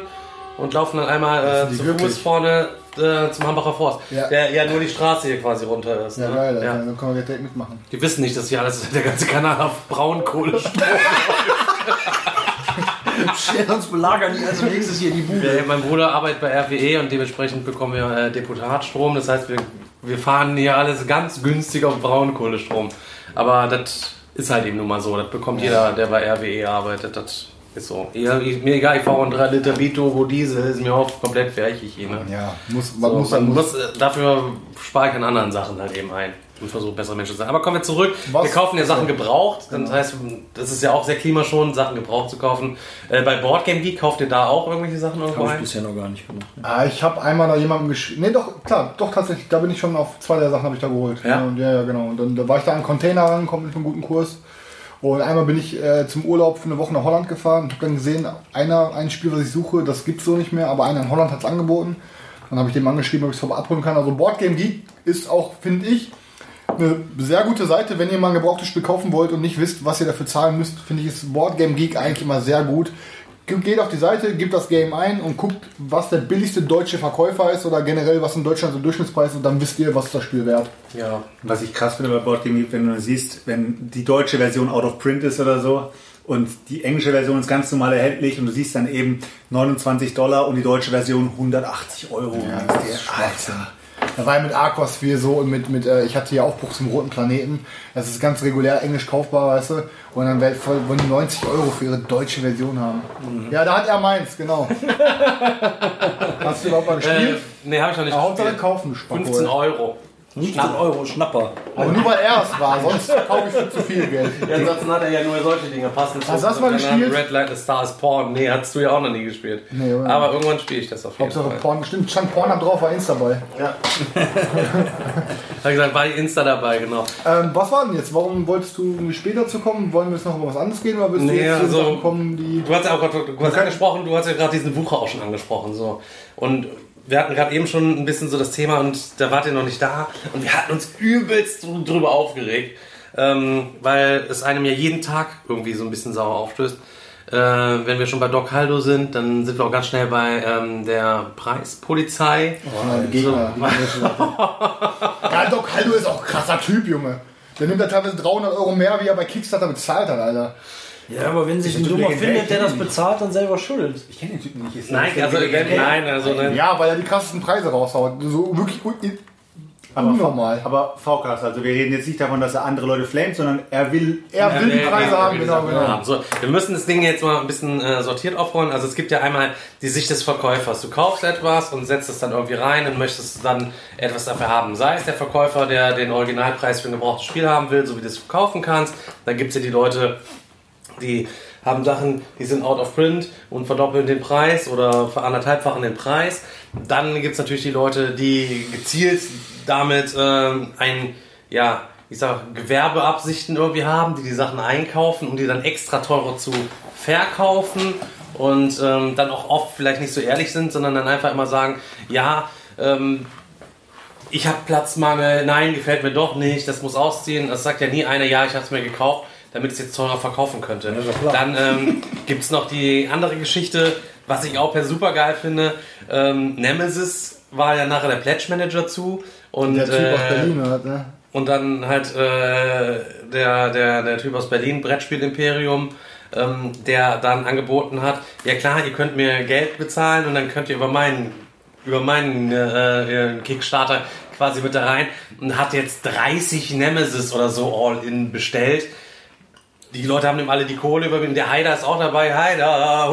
und laufen dann einmal äh, zu? Fuß vorne äh, zum Hambacher Forst, Ja. der ja nur die Straße hier quasi runter ist. Ja, ne? geil, ja. dann können wir direkt mitmachen. Die wissen nicht, dass hier alles, der ganze Kanal auf Braunkohle steht. Sonst belagern die als nächstes hier die Bude. Mein Bruder arbeitet bei RWE und dementsprechend bekommen wir äh, Deputatstrom. Das heißt, wir, wir fahren hier alles ganz günstig auf Braunkohlestrom. Aber das ist halt eben nun mal so. Das bekommt jeder, der bei RWE arbeitet. Das ist so. Ja, ich, mir egal, ich fahre einen 3 Liter Biturbo Diesel, ist mir auch komplett fertig. Ne? Ja, muss, man So, muss, man muss. muss, äh, dafür spare ich an anderen Sachen halt eben ein und versuche bessere Menschen zu sein. Aber kommen wir zurück. Was? Wir kaufen ja Sachen gebraucht. Das heißt, das ist ja auch sehr klimaschonend, Sachen gebraucht zu kaufen. Äh, bei Boardgame Geek kauft ihr da auch irgendwelche Sachen irgendwo Habe ich bisher noch gar nicht gemacht. Ah, ich habe einmal da jemandem geschrieben. Nee, doch, klar, doch tatsächlich. Da bin ich schon auf zwei der Sachen habe ich da geholt. Ja? ja, ja, genau. Und dann da war ich da an Container rangekommen mit einem guten Kurs. Und einmal bin ich äh, zum Urlaub für eine Woche nach Holland gefahren und habe dann gesehen, einer, ein Spiel, was ich suche, das gibt's so nicht mehr, aber einer in Holland hat es angeboten. Dann habe ich dem angeschrieben, ob ich es abholen kann. Also Boardgame Geek ist auch, finde ich, eine sehr gute Seite, wenn ihr mal ein gebrauchtes Spiel kaufen wollt und nicht wisst, was ihr dafür zahlen müsst, finde ich ist Boardgame Geek eigentlich immer sehr gut. Ge- Geht auf die Seite, gebt das Game ein und guckt, was der billigste deutsche Verkäufer ist oder generell was in Deutschland so Durchschnittspreis ist und dann wisst ihr, was das Spiel wert. Ja. Was ich krass finde bei Boardgame Geek, wenn du siehst, wenn die deutsche Version out of print ist oder so und die englische Version ist ganz normal erhältlich und du siehst dann eben 29 Dollar und die deutsche Version 180 Euro. Ja, das ist Alter. Da war ja mit Arcos viel so und mit, mit äh, ich hatte ja Aufbruch zum roten Planeten. Das ist ganz regulär englisch kaufbar, weißt du. Und dann wollen die 90 Euro für ihre deutsche Version haben. Ja, da hat er meins, genau. Hast du überhaupt mal Äh, gespielt? nee, habe ich noch nicht Hauptsache kaufen, du Spacko, 15 ey. Euro. 15 Euro Schnapper. Aber nur weil er es war, sonst kaufe ich für zu viel Geld. Ja, ansonsten hat er ja nur solche Dinge passend. Hast du das mal gespielt? Red Light, The Star is Porn. Nee, hattest du ja auch noch nie gespielt. Nee, oder? Aber irgendwann spiele ich das auf jeden Hauptsache Fall. Porn, stimmt, stand Porn drauf, war Insta dabei. Hab gesagt, war Insta dabei, genau. Ähm, was war denn jetzt? Warum wolltest du später zu kommen? Wollen wir jetzt noch über was anderes gehen oder willst du Nee, jetzt zu also- kommen, die. Du hast ja auch gerade du hast angesprochen, du hast ja gerade diesen Wucher auch schon angesprochen. So. Und wir hatten gerade eben schon ein bisschen so das Thema und da wart ihr noch nicht da. Und wir hatten uns übelst drü- drüber aufgeregt, ähm, weil es einem ja jeden Tag irgendwie so ein bisschen sauer aufstößt. Äh, wenn wir schon bei Doc Haldo sind, dann sind wir auch ganz schnell bei ähm, der Preispolizei. Oh, die Gegner. ja, Doc Haldo ist auch krasser Typ, Junge. Der nimmt da teilweise 300 Euro mehr, wie er bei Kickstarter bezahlt hat, Alter. Ja, aber wenn sich ein Dummer findet, der das bezahlt, dann selber schuld. Ich kenne den Typen nicht. Ist Nein, das also nein, also nein. Ja, weil er die krassesten Preise raushaut. So wirklich. Aber, Unnormal. aber V-Klasse, also wir reden jetzt nicht davon, dass er andere Leute flamet, sondern er will. Er will die Ja, Preise ja, haben, genau, genau. ja. So, wir müssen das Ding jetzt mal ein bisschen äh, sortiert aufrollen. Also es gibt ja einmal die Sicht des Verkäufers. Du kaufst etwas und setzt es dann irgendwie rein und möchtest dann etwas dafür haben. Sei es der Verkäufer, der den Originalpreis für ein gebrauchtes Spiel haben will, so wie du es verkaufen kannst. Dann gibt es ja die Leute, die haben Sachen, die sind out of print und verdoppeln den Preis oder veranderthalbfachen den Preis. Dann gibt es natürlich die Leute, die gezielt damit ähm, ein, ja, ich sag, Gewerbeabsichten irgendwie haben, die die Sachen einkaufen, um die dann extra teurer zu verkaufen und ähm, dann auch oft vielleicht nicht so ehrlich sind, sondern dann einfach immer sagen, ja, ähm, ich habe Platzmangel, nein, gefällt mir doch nicht, das muss ausziehen. Das sagt ja nie einer, ja, ich habe es mir gekauft, damit ich es jetzt teurer verkaufen könnte. Dann ähm, gibt es noch die andere Geschichte, was ich auch per super geil finde. Ähm, Nemesis war ja nachher der Pledge Manager zu. Und, Der Typ aus äh, Berlin hat, ne? und dann halt äh, der, der, der Typ aus Berlin, Brettspiel Imperium, ähm, der dann angeboten hat, ja klar, ihr könnt mir Geld bezahlen und dann könnt ihr über meinen über meinen äh, äh, Kickstarter quasi mit da rein und hat jetzt 30 Nemesis oder so All-In bestellt. Die Leute haben ihm alle die Kohle überwinden. Der Haider ist auch dabei. Haider,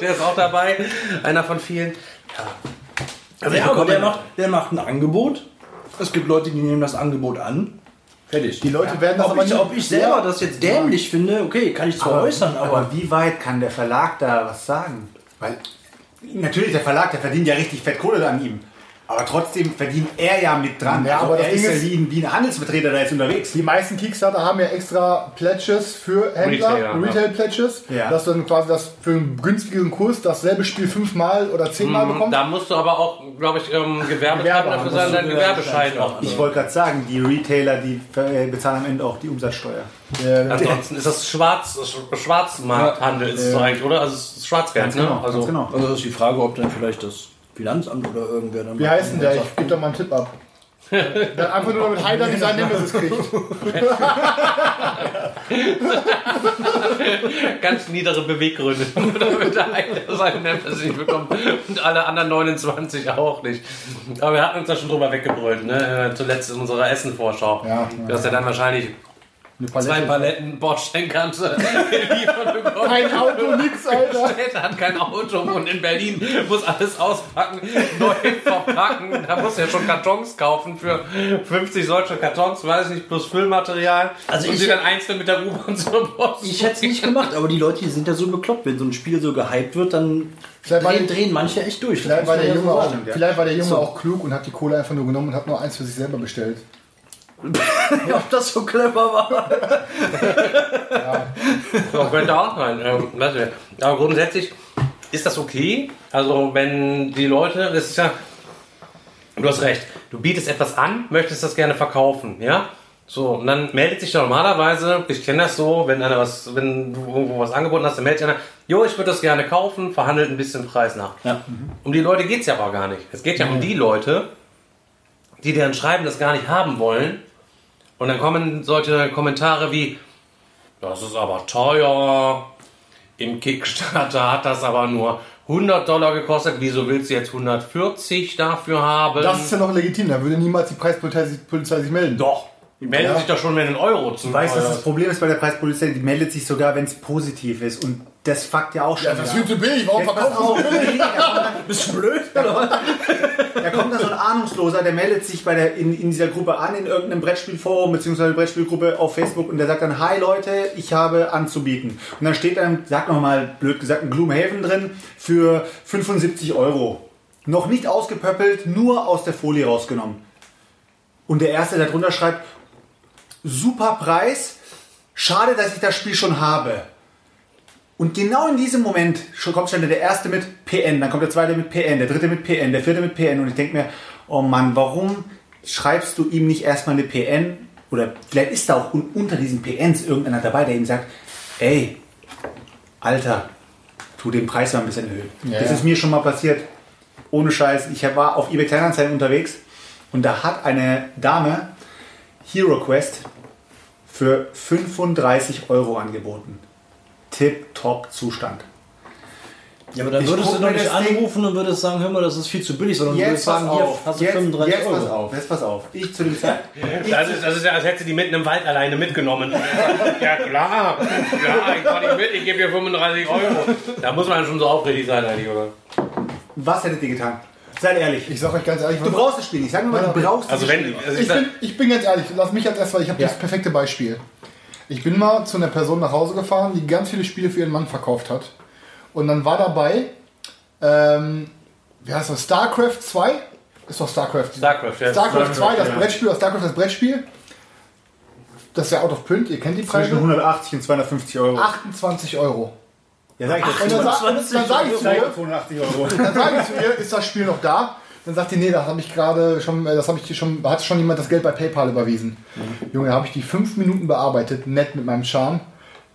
der ist auch dabei. Einer von vielen. Ja. Also Ja, aber der macht, der macht ein Angebot. Es gibt Leute, die nehmen das Angebot an. Fertig. Die Leute werden das ob, aber ich, nie- ob ich selber Ja. das jetzt dämlich finde, okay, kann ich zwar äußern, aber, aber wie weit kann der Verlag da was sagen? Weil natürlich der Verlag, der verdient ja richtig fett Kohle an ihm. Aber trotzdem verdient er ja mit dran. Ja, aber er das ist Ding ja ist- wie ein, wie ein Handelsvertreter da jetzt unterwegs. Die meisten Kickstarter haben ja extra Pledges für Händler, Retailer, ja. Retail-Pledges, Ja. dass du dann quasi das für einen günstigeren Kurs dasselbe Spiel fünfmal oder zehnmal bekommst. Mhm, Da musst du aber auch, glaube ich, ähm, Gewerbetreibender Gewerbe dafür sein, deinen ist Gewerbeschein auch. Ich wollte gerade sagen, die Retailer, die äh, bezahlen am Ende auch die Umsatzsteuer. Der, Ansonsten ist das Schwarz, Schwarzmarkthandel, ist es Ja. eigentlich, oder? Also es ist Schwarzgeld, ne? Also, ganz genau. also ist die Frage, ob dann vielleicht das Finanzamt oder irgendwer dann wie heißt denn der? Ich gebe da mal einen Tipp ab. Der einfach nur mit Heider die sein Nemesis kriegt. ganz niedere Beweggründe, damit der eine seinen Nemesis nicht bekommt und alle anderen 29 auch nicht. Aber wir hatten uns da schon drüber weggebrüllt, ne? Äh, Zuletzt in unserer Essen-Vorschau. Ja, dass er dann wahrscheinlich Eine zwei Palette. Paletten Bordsteinkante geliefert bekommt. Kein Auto, nix, Alter. Städte hat kein Auto und in Berlin muss alles auspacken, neu verpacken. Da muss er schon Kartons kaufen für 50 solche Kartons, weiß ich nicht, plus Füllmaterial. Also und ich- sie dann einzeln mit der U-Bahn zur Post. Ich hätte es nicht gemacht, aber die Leute, die sind ja so bekloppt, wenn so ein Spiel so gehypt wird, dann Vielleicht drehen, drehen manche echt durch. Vielleicht war der ja Junge so auch, vielleicht war der Junge auch klug und hat die Kohle einfach nur genommen und hat nur eins für sich selber bestellt. Ob das so clever war. Ja, könnte auch sein. Ähm. Aber grundsätzlich ist das okay. Also wenn die Leute, das ist ja, du hast recht, du bietest etwas an, möchtest das gerne verkaufen, ja? So, und dann meldet sich normalerweise, ich kenne das so, wenn einer was, wenn du irgendwo was angeboten hast, dann meldet sich einer, jo, ich würde das gerne kaufen, verhandelt ein bisschen Preis nach. Ja. Um die Leute geht es ja aber gar nicht. Es geht ja um die Leute, die deren Schreiben das gar nicht haben wollen. Und dann kommen solche Kommentare wie, das ist aber teuer. Im Kickstarter hat das aber nur 100 Dollar gekostet. Wieso willst du jetzt 140 dafür haben? Das ist ja noch legitim, da würde niemals die Preispolizei sich, Polizei sich melden. doch. Die melden Ja. sich doch schon, wenn ein Euro zu Du weißt, ist. das Problem ist bei der Preispolizei, die meldet sich sogar, wenn es positiv ist. Und das fuckt ja auch schon. Ja, das viel zu billig, warum auf, sie so billig? da kommt Bist du blöd? Oder? Da kommt da so ein Ahnungsloser, der meldet sich bei der, in, in dieser Gruppe an, in irgendeinem Brettspielforum bzw. Brettspielgruppe auf Facebook und der sagt dann, hi Leute, ich habe anzubieten. Und dann steht dann, sag noch mal blöd gesagt, ein Gloomhaven drin für 75 Euro. Noch nicht ausgepöppelt, nur aus der Folie rausgenommen. Und der Erste, der drunter schreibt, super Preis, schade, dass ich das Spiel schon habe. Und genau in diesem Moment kommt schon der erste mit PN, dann kommt der zweite mit PN, der dritte mit PN, der vierte mit PN. Und ich denke mir, oh Mann, warum schreibst du ihm nicht erstmal eine PN? Oder vielleicht ist da auch un- unter diesen PNs irgendeiner dabei, der ihm sagt, ey, Alter, tu den Preis mal ein bisschen erhöhen. Ja, das ja. ist mir schon mal passiert. Ohne Scheiß. Ich war auf eBay Kleinanzeigen unterwegs und da hat eine Dame Hero Quest für 35 Euro angeboten. Tip-top Zustand. Ja, aber dann Ich würdest du doch mir nicht anrufen und würdest sagen, hör mal, das ist viel zu billig, sondern du würdest Jetzt pass sagen, hier auf. hast du Jetzt, 35 jetzt pass Euro. auf. Jetzt pass auf. Ich zu dem Zeitpunkt. Das ist, das ist ja, als hätte sie die mitten im Wald alleine mitgenommen. ja klar, klar, ich fahr dich mit, ich gebe dir 35 Euro. Da muss man schon so aufrichtig sein eigentlich, oder? Was hättet ihr getan? Seid ehrlich. Ich sag euch ganz ehrlich, Du brauchst das Spiel nicht. Sag nur mal, du brauchst Also das wenn, Spiel. also ich bin, ich bin ganz ehrlich, lass mich als erstes, weil ich habe Ja. das perfekte Beispiel. Ich bin mal zu einer Person nach Hause gefahren, die ganz viele Spiele für ihren Mann verkauft hat. Und dann war dabei, ähm, wie heißt das, StarCraft 2? Ist doch StarCraft. StarCraft, ja. StarCraft 2, das ja. Brettspiel, das StarCraft das Brettspiel. Das ist ja out of print, ihr kennt die Zwischen Preise. 180 und 250 Euro. 28 Euro. Ja, sag ich Und dann, dann, dann sage ich zu Sag ich ihr, 280 Euro. dann sage ich zu ihr, ist das Spiel noch da? Dann sagt die, nee, das habe ich gerade schon, äh, das habe ich schon, hat schon jemand das Geld bei PayPal überwiesen. Junge, habe ich die fünf Minuten bearbeitet, nett mit meinem Charme.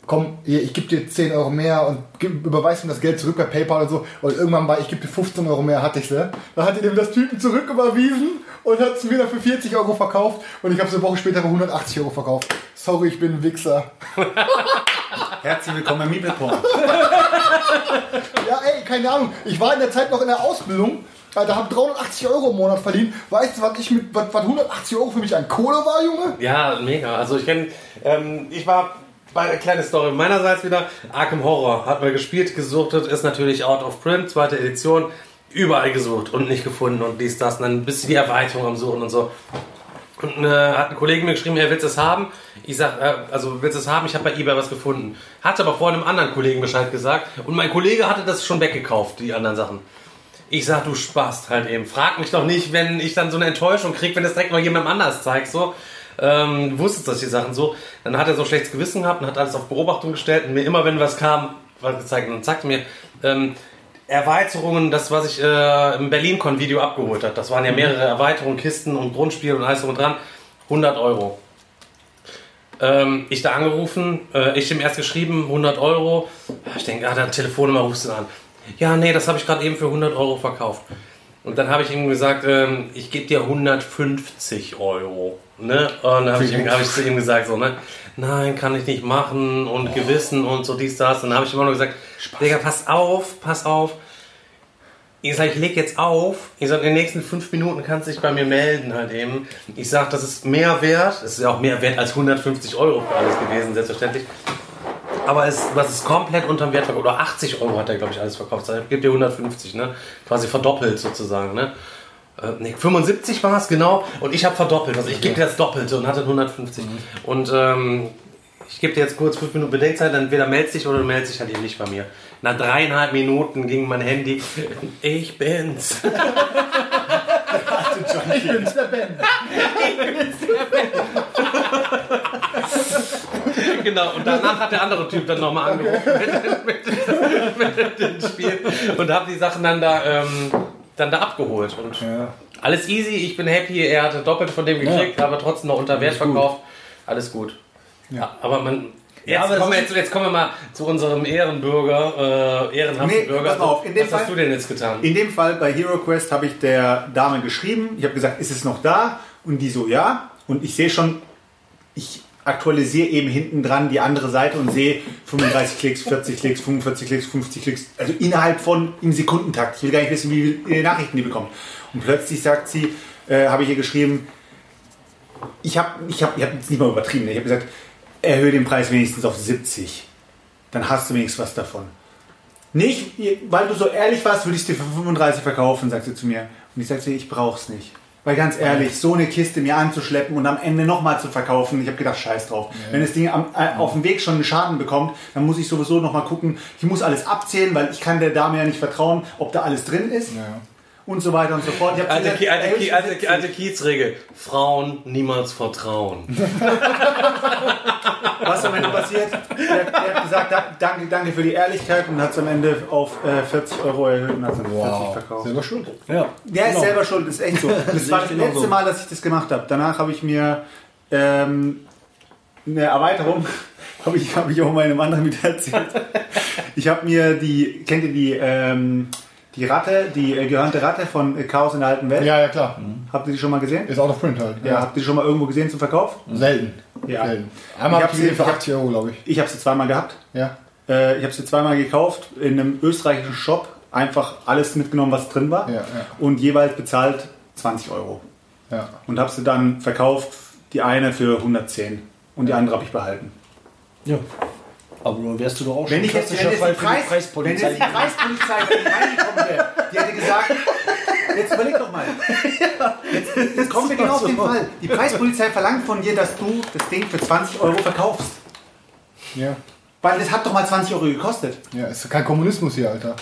Komm, hier, ich gebe dir 10 Euro mehr und gib, überweist mir das Geld zurück bei PayPal und so. Und irgendwann war, ich gebe dir 15 Euro mehr, hatte ich sie. Dann hat die dem das Typen zurück überwiesen und hat es mir dann für 40 Euro verkauft. Und ich habe es eine Woche später für 180 Euro verkauft. Sorry, ich bin ein Wichser. Herzlich willkommen im Meeple-Porn. Ja, ey, keine Ahnung. Ich war in der Zeit noch in der Ausbildung. Alter, hab 380 Euro im Monat verdient. Weißt du, was ich mit was, was 180 Euro für mich an Kohle war, Junge? ja, mega. Also ich kenne, ähm, ich war bei eine kleine Story meinerseits wieder. Arkham Horror hat man gespielt, gesuchtet, ist natürlich out of print, zweite Edition. Überall gesucht und nicht gefunden und dies, das. Und dann bist du die Erweiterung am Suchen und so. Und äh, hat ein Kollege mir geschrieben, er will es haben. Ich sag, äh, also willst es haben? Ich habe bei eBay was gefunden. Hatte aber vor einem anderen Kollegen Bescheid gesagt. Und mein Kollege hatte das schon weggekauft, die anderen Sachen. Ich sag, du Spast halt eben. Frag mich doch nicht, wenn ich dann so eine Enttäuschung krieg, wenn das direkt mal jemandem anders zeigt, so. Ähm, wusstest das die Sachen so. Dann hat er so schlechtes Gewissen gehabt und hat alles auf Beobachtung gestellt und mir immer, wenn was kam, was gezeigt und sagte mir, ähm, Erweiterungen, das, was ich äh, im BerlinCon-Video abgeholt habe. Das waren ja mehrere Erweiterungen, Kisten und Grundspiel und alles drum und dran. 100 Euro. Ähm, ich da angerufen, äh, ich ihm erst geschrieben, 100 Euro. Ich denke, ah, der Telefonnummer rufst du an. Ja, nee, das habe ich gerade eben für 100 Euro verkauft. Und dann habe ich ihm gesagt, ähm, ich gebe dir 150 Euro. Ne? Und dann habe ich, hab ich zu ihm gesagt, so, ne? Nein, kann ich nicht machen und Gewissen und so dies, das. Und dann habe ich immer nur gesagt, Digga, pass auf, pass auf. Ich sag, ich leg jetzt auf. Ich sag, in den nächsten fünf Minuten kannst du dich bei mir melden halt eben. Ich sag, das ist mehr wert. Es ist ja auch mehr wert als 150 Euro für alles gewesen, selbstverständlich. Aber es, was ist komplett unterm Wert verkauft. Oder 80 Euro hat er, glaube ich, alles verkauft. Ich gebe dir 150, ne? Quasi verdoppelt sozusagen, ne? Äh, nee, 75 war es, genau. Und ich habe verdoppelt. Also ich gebe dir das Doppelte und hatte 150. Und ähm, ich gebe dir jetzt kurz fünf Minuten Bedenkzeit, entweder meldest dich oder du meldest dich halt eben nicht bei mir. Nach dreieinhalb Minuten ging mein Handy. Ich bin's. Ich bin's, der Ben. Genau. Und danach hat der andere Typ dann nochmal angerufen mit, mit, mit dem Spiel und habe die Sachen dann da, ähm, dann da abgeholt. Und alles easy, ich bin happy. Er hatte doppelt von dem gekriegt, aber trotzdem noch unter Wert verkauft. Alles gut. Ja. Aber man. Jetzt, das kommen wir jetzt, jetzt kommen wir mal zu unserem Ehrenbürger, äh, ehrenhaften Nee, Bürger. pass auf, in dem Was hast Fall- du denn jetzt getan? In dem Fall bei Hero Quest habe ich der Dame geschrieben. Ich habe gesagt, ist es noch da? Und die so, ja. Und ich sehe schon, aktualisiere eben hinten dran die andere Seite und sehe 35 Klicks, 40 Klicks, 45 Klicks, 50 Klicks. Also innerhalb von im Sekundentakt. Ich will gar nicht wissen, wie viele Nachrichten die bekommt. Und plötzlich sagt sie, äh, habe ich ihr geschrieben, ich habe ich hab, ich hab jetzt nicht mal übertrieben. ne? Ich habe gesagt, erhöhe den Preis wenigstens auf 70. Dann hast du wenigstens was davon. Nicht, weil du so ehrlich warst, würde ich es dir für 35 verkaufen, sagt sie zu mir. Und ich sage ich brauch's nicht. Weil ganz ehrlich, so eine Kiste mir anzuschleppen und am Ende nochmal zu verkaufen, ich habe gedacht, scheiß drauf. Wenn das Ding am, äh, auf dem Weg schon einen Schaden bekommt, dann muss ich sowieso nochmal gucken. Ich muss alles abzählen, weil ich kann der Dame ja nicht vertrauen, ob da alles drin ist. Und so weiter und so fort. Alte, Ki- gesagt, alte, Ki- alte, alte Kiezregel. Frauen niemals vertrauen. Was am Ende passiert? Der, der hat gesagt, da, danke, danke für die Ehrlichkeit und hat es am Ende auf äh, 40 Euro erhöht und hat es dann 40 verkauft. Selber schuld. Ja. Der ist Genau. selber schuld, ist echt so. Das war das letzte Mal, dass ich das gemacht habe. Danach habe ich mir ähm, eine Erweiterung, habe ich, hab ich auch meinem anderen wieder erzählt. Ich habe mir die, kennt ihr die, ähm, die Ratte, die äh, gehörnte Ratte von äh, Chaos in der alten Welt? Ja, ja, klar. Habt ihr die schon mal gesehen? Ist out of print halt. Ja, habt ihr die schon mal irgendwo gesehen zum Verkauf? Selten. Ja. Selten. Einmal Ich hab ich sie- für ich hab- 80 Euro, glaube ich. Ich habe sie zweimal gehabt. Ja. Äh, ich habe sie zweimal gekauft in einem österreichischen Shop. Einfach alles mitgenommen, was drin war. Ja, ja. Und jeweils bezahlt 20 Euro. Ja. Und habe sie dann verkauft. Die eine für 110 und die andere habe ich behalten. Ja. Aber dann wärst du doch auch Wenn schon ich jetzt, wenn klassischer jetzt, Fall die, für Preis, die wenn jetzt Preispolizei. die Preispolizei reingekommen wäre, die hätte gesagt, jetzt überleg doch mal. Jetzt, jetzt kommen wir genau auf den Fall. Die Preispolizei verlangt von dir, dass du das Ding für 20 Euro verkaufst. Ja. Weil das hat doch mal 20 Euro gekostet. Ja, ist kein Kommunismus hier, Alter.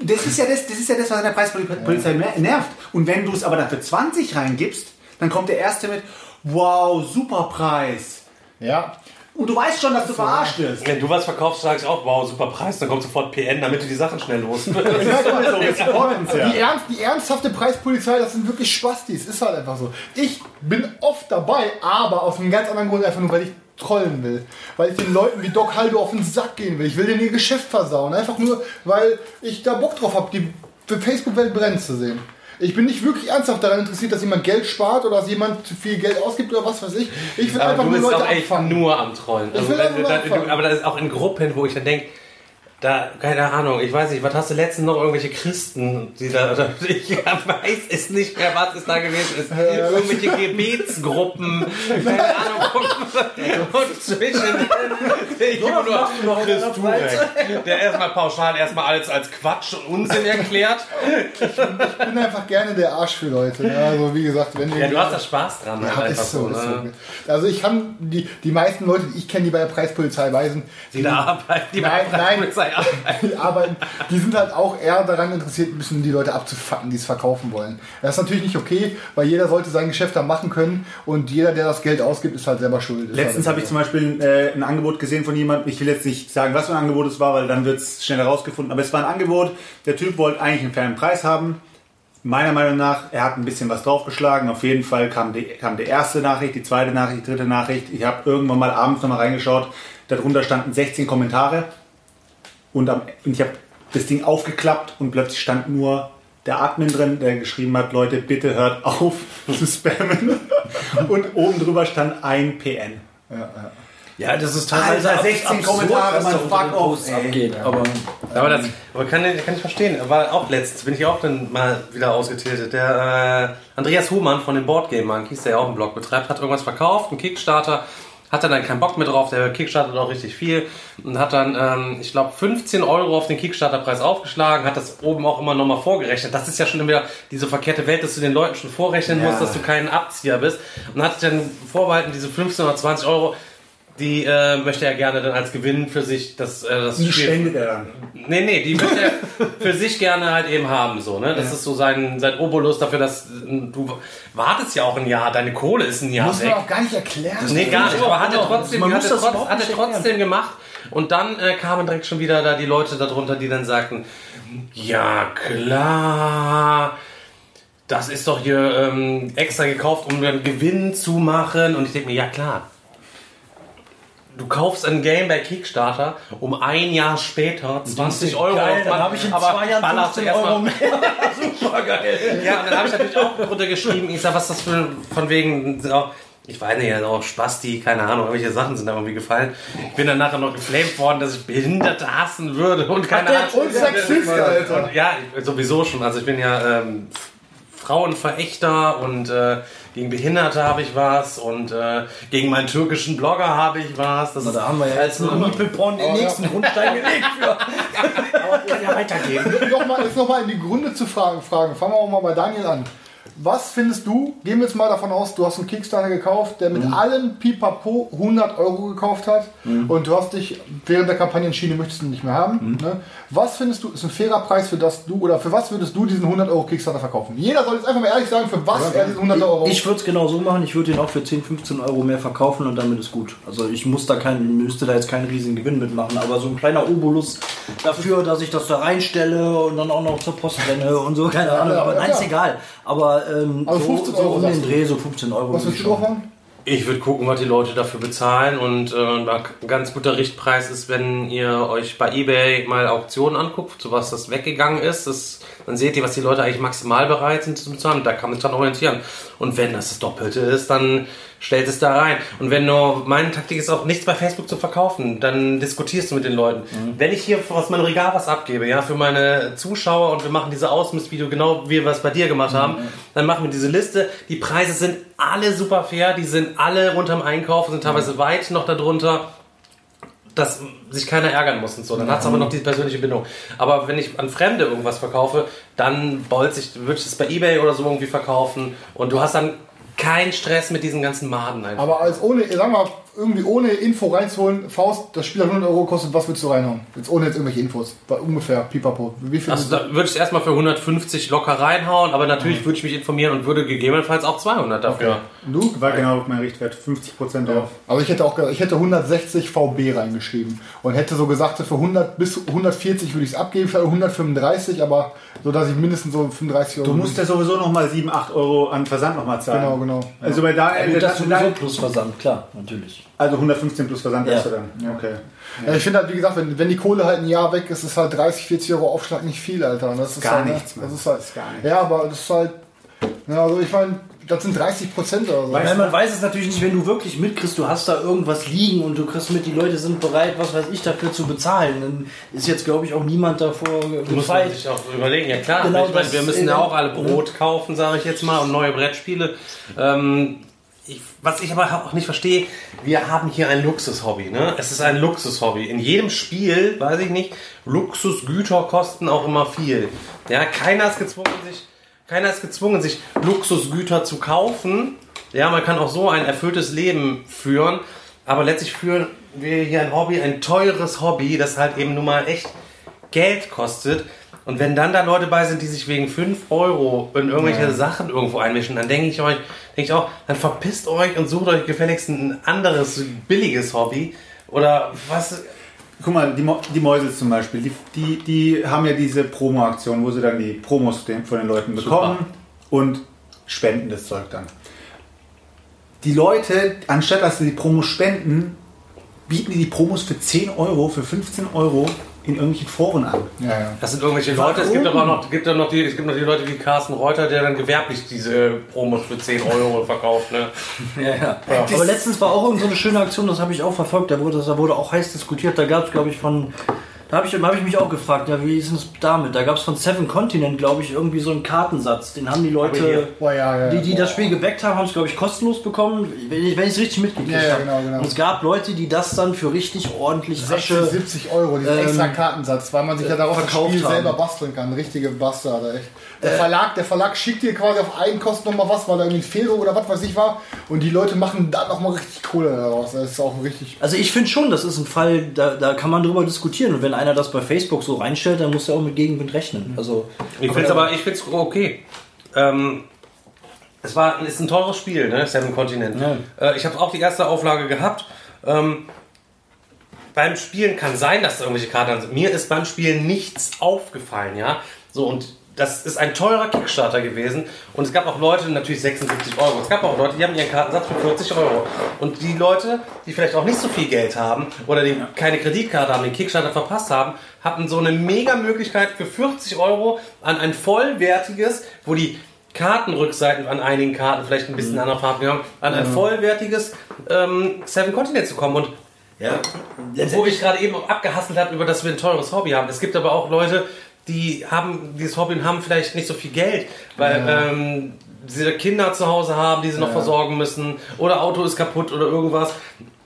Das ist ja das, das, ist ja das was an der Preispolizei ner- nervt. Und wenn du es aber dann für 20 reingibst, dann kommt der Erste mit, wow, super Preis. Ja. Und du weißt schon, dass du verarscht wirst. Wenn du was verkaufst, sagst du auch, wow, super Preis, dann kommt sofort PN, damit du die Sachen schnell los ja. Die, ernst, die ernsthafte Preispolizei, das sind wirklich Spastis. Ist halt einfach so. Ich bin oft dabei, aber aus einem ganz anderen Grund, einfach nur, weil ich trollen will. Weil ich den Leuten wie Doc Haldo auf den Sack gehen will. Ich will denen ihr Geschäft versauen. Einfach nur, weil ich da Bock drauf habe, die Facebook-Welt brennen zu sehen. Ich bin nicht wirklich ernsthaft daran interessiert, dass jemand Geld spart oder dass jemand zu viel Geld ausgibt oder was weiß ich. Ich will Aber einfach du nur bist Leute auch echt abfangen. nur am Trollen. Also wenn einfach du, nur da, abfangen. du, aber das ist auch in Gruppen, wo ich dann denke, da, keine Ahnung, ich weiß nicht, was hast du letztens noch irgendwelche Christen, die da, oder, ich weiß es nicht mehr, was es da gewesen ist. Irgendwelche Gebetsgruppen, keine Ahnung. Und zwischen, ich immer nur Chris Turek, der erstmal pauschal erstmal alles als Quatsch und Unsinn erklärt. Ich bin einfach gerne der Arsch für Leute. Ne? Also wie gesagt, wenn Ja, du hast da Spaß dran, halt Ja, einfach ist so, ist ne? so. Also ich kann die, die meisten Leute, die ich kenne, die bei der Preispolizei weisen, Die da arbeiten, die Nein, bei der nein. Die arbeiten, die sind halt auch eher daran interessiert, ein bisschen die Leute abzufacken, die es verkaufen wollen. Das ist natürlich nicht okay, weil jeder sollte sein Geschäft da machen können und jeder, der das Geld ausgibt, ist halt selber schuld. Letztens halt habe ich zum Beispiel äh, ein Angebot gesehen von jemandem. Ich will jetzt nicht sagen, was für ein Angebot es war, weil dann wird es schnell herausgefunden. Aber es war ein Angebot. Der Typ wollte eigentlich einen fairen Preis haben. Meiner Meinung nach, er hat ein bisschen was draufgeschlagen. Auf jeden Fall kam die, kam die erste Nachricht, die zweite Nachricht, die dritte Nachricht. Ich habe irgendwann mal abends nochmal reingeschaut. Darunter standen 16 Kommentare. Und, am, und ich habe das Ding aufgeklappt und plötzlich stand nur der Admin drin, der geschrieben hat, Leute, bitte hört auf zu spammen. Und oben drüber stand ein PN. Ja, das ist teilweise Alter, 16 absurd, Kommentare, man, fuck off, abgeht. Aber Aber das aber kann, kann ich verstehen. War auch letztens, bin ich auch dann mal wieder ausgetiltet. Der äh, Andreas Humann von den Boardgame Monkeys, der ja auch einen Blog betreibt, hat irgendwas verkauft, einen Kickstarter, hatte dann keinen Bock mehr drauf, der kickstartet auch richtig viel und hat dann, ähm, ich glaube, 15 Euro auf den Kickstarterpreis aufgeschlagen, hat das oben auch immer nochmal vorgerechnet. Das ist ja schon wieder diese verkehrte Welt, dass du den Leuten schon vorrechnen musst, dass du kein Abzieher bist. Und hat dann vorbehalten, diese 15 oder 20 Euro, die äh, möchte er gerne dann als Gewinn für sich das, äh, das Die Spiel- spendet er dann. Nee, nee, die möchte er für sich gerne halt eben haben, so, ne? Das ist so sein, sein Obolus dafür, dass äh, du wartest ja auch ein Jahr, deine Kohle ist ein Jahr Muss man weg. auch gar nicht erklären. Nee, gar nicht, aber hat er genau. trotzdem, Man hat muss er das trotz, überhaupt hat er trotzdem gemacht. Und dann äh, kamen direkt schon wieder da die Leute darunter, die dann sagten, ja klar, das ist doch hier ähm, extra gekauft, um einen Gewinn zu machen. Und ich denke mir, ja klar. Du kaufst ein Game bei Kickstarter, um ein Jahr später 20 Euro geil, dann habe ich in aber zwei Jahren ballerst 15 erstmal- Euro mehr. Super geil. ja, und dann habe ich natürlich auch runtergeschrieben. Ich sag, was ist das für von wegen, so, ich weiß nicht, auch Spasti, keine Ahnung, irgendwelche Sachen sind da irgendwie gefallen. Ich bin dann nachher noch geflamed worden, dass ich Behinderte hassen würde und keine der- Ahnung. und Sexist, Alter. Und, ja, sowieso schon. Also ich bin ja ähm, Frauenverächter und äh, gegen Behinderte habe ich was und äh, gegen meinen türkischen Blogger habe ich was. Das Da haben wir ja jetzt einen Miepelporn den nächsten Grundstein gelegt für. Aber kann ja weitergehen. Nochmal, jetzt nochmal in die Gründe zu fragen, fragen. Fangen wir auch mal bei Daniel an. Was findest du, gehen wir jetzt mal davon aus, du hast einen Kickstarter gekauft, der mit allem Pipapo 100 Euro gekauft hat und du hast dich während der Kampagne entschieden, du möchtest ihn nicht mehr haben. Ne? Was findest du, ist ein fairer Preis für das du, oder für was würdest du diesen 100 Euro Kickstarter verkaufen? Jeder soll jetzt einfach mal ehrlich sagen, für was er diesen 100 Euro Ich würde es genau so machen, ich würde ihn auch für 10, 15 Euro mehr verkaufen und damit ist gut. Also ich muss da keinen, müsste da jetzt keinen riesigen Gewinn mitmachen, aber so ein kleiner Obolus dafür, dass ich das da reinstelle und dann auch noch zur Post renne und so, keine Ahnung, ja, aber ja, nein, ist egal. Aber ähm, Also so, 15 so Euro um den. Dreh, so 15 Euro. Was willst ich du drauf machen? Ich würde gucken, was die Leute dafür bezahlen und äh, ein ganz guter Richtpreis ist, wenn ihr euch bei eBay mal Auktionen anguckt, zu was das weggegangen ist. Das, dann seht ihr, was die Leute eigentlich maximal bereit sind zu bezahlen. Da kann man sich dann orientieren. Und wenn das das Doppelte ist, dann stellt es da rein. Und wenn du, meine Taktik ist auch nichts bei Facebook zu verkaufen, dann diskutierst du mit den Leuten. Wenn ich hier aus meinem Regal was abgebe, ja, für meine Zuschauer und wir machen diese Ausmistvideo, genau wie wir es bei dir gemacht haben, dann machen wir diese Liste. Die Preise sind alle super fair, die sind alle unterm Einkauf, sind teilweise weit noch darunter dass sich keiner ärgern muss und so. Dann hat es aber noch diese persönliche Bindung. Aber wenn ich an Fremde irgendwas verkaufe, dann bolz ich, würde ich es bei Ebay oder so irgendwie verkaufen und du hast dann keinen Stress mit diesen ganzen Maden einfach. Aber als ohne, sagen mal, irgendwie ohne Info reinzuholen, Faust, das Spiel hat 100 Euro gekostet, was würdest du reinhauen? Jetzt ohne jetzt irgendwelche Infos. War ungefähr, pipapo. Wie viel? Also da würde ich es erstmal für 150 locker reinhauen, aber natürlich würde ich mich informieren und würde gegebenenfalls auch 200 dafür. Und du? War genau mein Richtwert, 50% Ja. drauf. Aber ich hätte auch, ich hätte 160 VB reingeschrieben und hätte so gesagt, für 100 bis 140 würde ich es abgeben, für 135, aber so dass ich mindestens so 35 Euro. Du musst ja sowieso nochmal 7, 8 Euro an Versand nochmal zahlen. Genau, genau. Also bei da, Ja, gut, das da- sowieso plus Versand, klar, natürlich. Also 115 plus Versand Ja. hast du dann. Okay. Ja, ich finde halt, wie gesagt, wenn, wenn die Kohle halt ein Jahr weg ist, ist halt 30, 40 Euro Aufschlag nicht viel, Alter. Und das ist Gar halt, ne, nichts, Mann. Das ist halt, Das ist gar nichts. Ja, aber das ist halt, ja, also ich meine, das sind 30 Prozent oder so. Weil man weiß es natürlich nicht, wenn du wirklich mitkriegst, du hast da irgendwas liegen und du kriegst mit, die Leute sind bereit, was weiß ich, dafür zu bezahlen. Dann ist jetzt, glaube ich, auch niemand davor Muss man gefeit. sich auch überlegen. Ja klar, Genau ich meine, wir müssen ja auch alle Brot kaufen, sage ich jetzt mal, und neue Brettspiele. Ähm, ich, was ich aber auch nicht verstehe, wir haben hier ein Luxushobby. Ne? Es ist ein Luxushobby. In jedem Spiel, weiß ich nicht, Luxusgüter kosten auch immer viel. Ja, keiner ist gezwungen, sich, keiner ist gezwungen, sich Luxusgüter zu kaufen. Ja, man kann auch so ein erfülltes Leben führen. Aber letztlich führen wir hier ein Hobby, ein teures Hobby, das halt eben nun mal echt Geld kostet. Und wenn dann da Leute bei sind, die sich wegen 5 Euro in irgendwelche Sachen irgendwo einmischen, dann denke ich euch, denke ich auch, dann verpisst euch und sucht euch gefälligst ein anderes billiges Hobby. Oder was? Guck mal, die, Mo die Mäuse zum Beispiel, die, die, die haben ja diese Promo-Aktion, wo sie dann die Promos von den Leuten bekommen und spenden das Zeug dann. Die Leute, anstatt dass sie die Promos spenden, bieten die die Promos für 10 Euro, für 15 Euro in irgendwelchen Foren an. Ja, ja. Das sind irgendwelche Leute. Es gibt aber noch, gibt noch die, es gibt noch die Leute wie Carsten Reuter, der dann gewerblich diese Promos für 10 Euro verkauft. Ne? Ja, ja. Aber letztens war auch irgend so eine schöne Aktion, das habe ich auch verfolgt, da wurde, da wurde auch heiß diskutiert, da gab es, glaube ich, von, da habe ich, hab ich mich auch gefragt, ja, wie ist denn es damit? Da gab es von Seven Continent, glaube ich, irgendwie so einen Kartensatz, den haben die Leute, Boah, ja, ja, die, die das Spiel gebackt haben, haben es, glaube ich, kostenlos bekommen, wenn ich es richtig mitgekriegt habe. genau, genau. Und es gab Leute, die das dann für richtig ordentlich 60, Asche... 70 Euro, diesen ähm, extra Kartensatz, weil man sich ja darauf das Spiel haben. selber basteln kann. Richtige Bastarde, echt. Der, Verlag, der Verlag schickt dir quasi auf Eigenkosten nochmal was, weil da irgendwie ein Fehler oder was weiß ich war. Und die Leute machen dann nochmal richtig Kohle daraus. Das ist auch richtig. Also ich finde schon, das ist ein Fall, da, da kann man drüber diskutieren. Und wenn einer das bei Facebook so reinstellt, dann muss er auch mit Gegenwind rechnen. Also Ich finde es aber ich find's okay. Ähm, es war ist ein teures Spiel, ne? Seven Continent. Äh, ich habe auch die erste Auflage gehabt. Ähm, beim Spielen kann sein, dass da irgendwelche Karten sind. Mir ist beim Spielen nichts aufgefallen, ja. So und das ist ein teurer Kickstarter gewesen und es gab auch Leute, natürlich 76 Euro. Es gab auch Leute, die haben ihren Kartensatz für 40 Euro. Und die Leute, die vielleicht auch nicht so viel Geld haben oder die keine Kreditkarte haben, den Kickstarter verpasst haben, hatten so eine mega Möglichkeit für 40 Euro an ein vollwertiges, wo die Kartenrückseiten an einigen Karten vielleicht ein bisschen andere Farben haben, an ein vollwertiges ähm, Seven Continent zu kommen. Und ja, wo ich gerade eben auch abgehasselt habe, über dass wir ein teures Hobby haben. Es gibt aber auch Leute, die haben dieses Hobby und haben vielleicht nicht so viel Geld, weil ähm, sie Kinder zu Hause haben, die sie noch versorgen müssen, oder Auto ist kaputt oder irgendwas,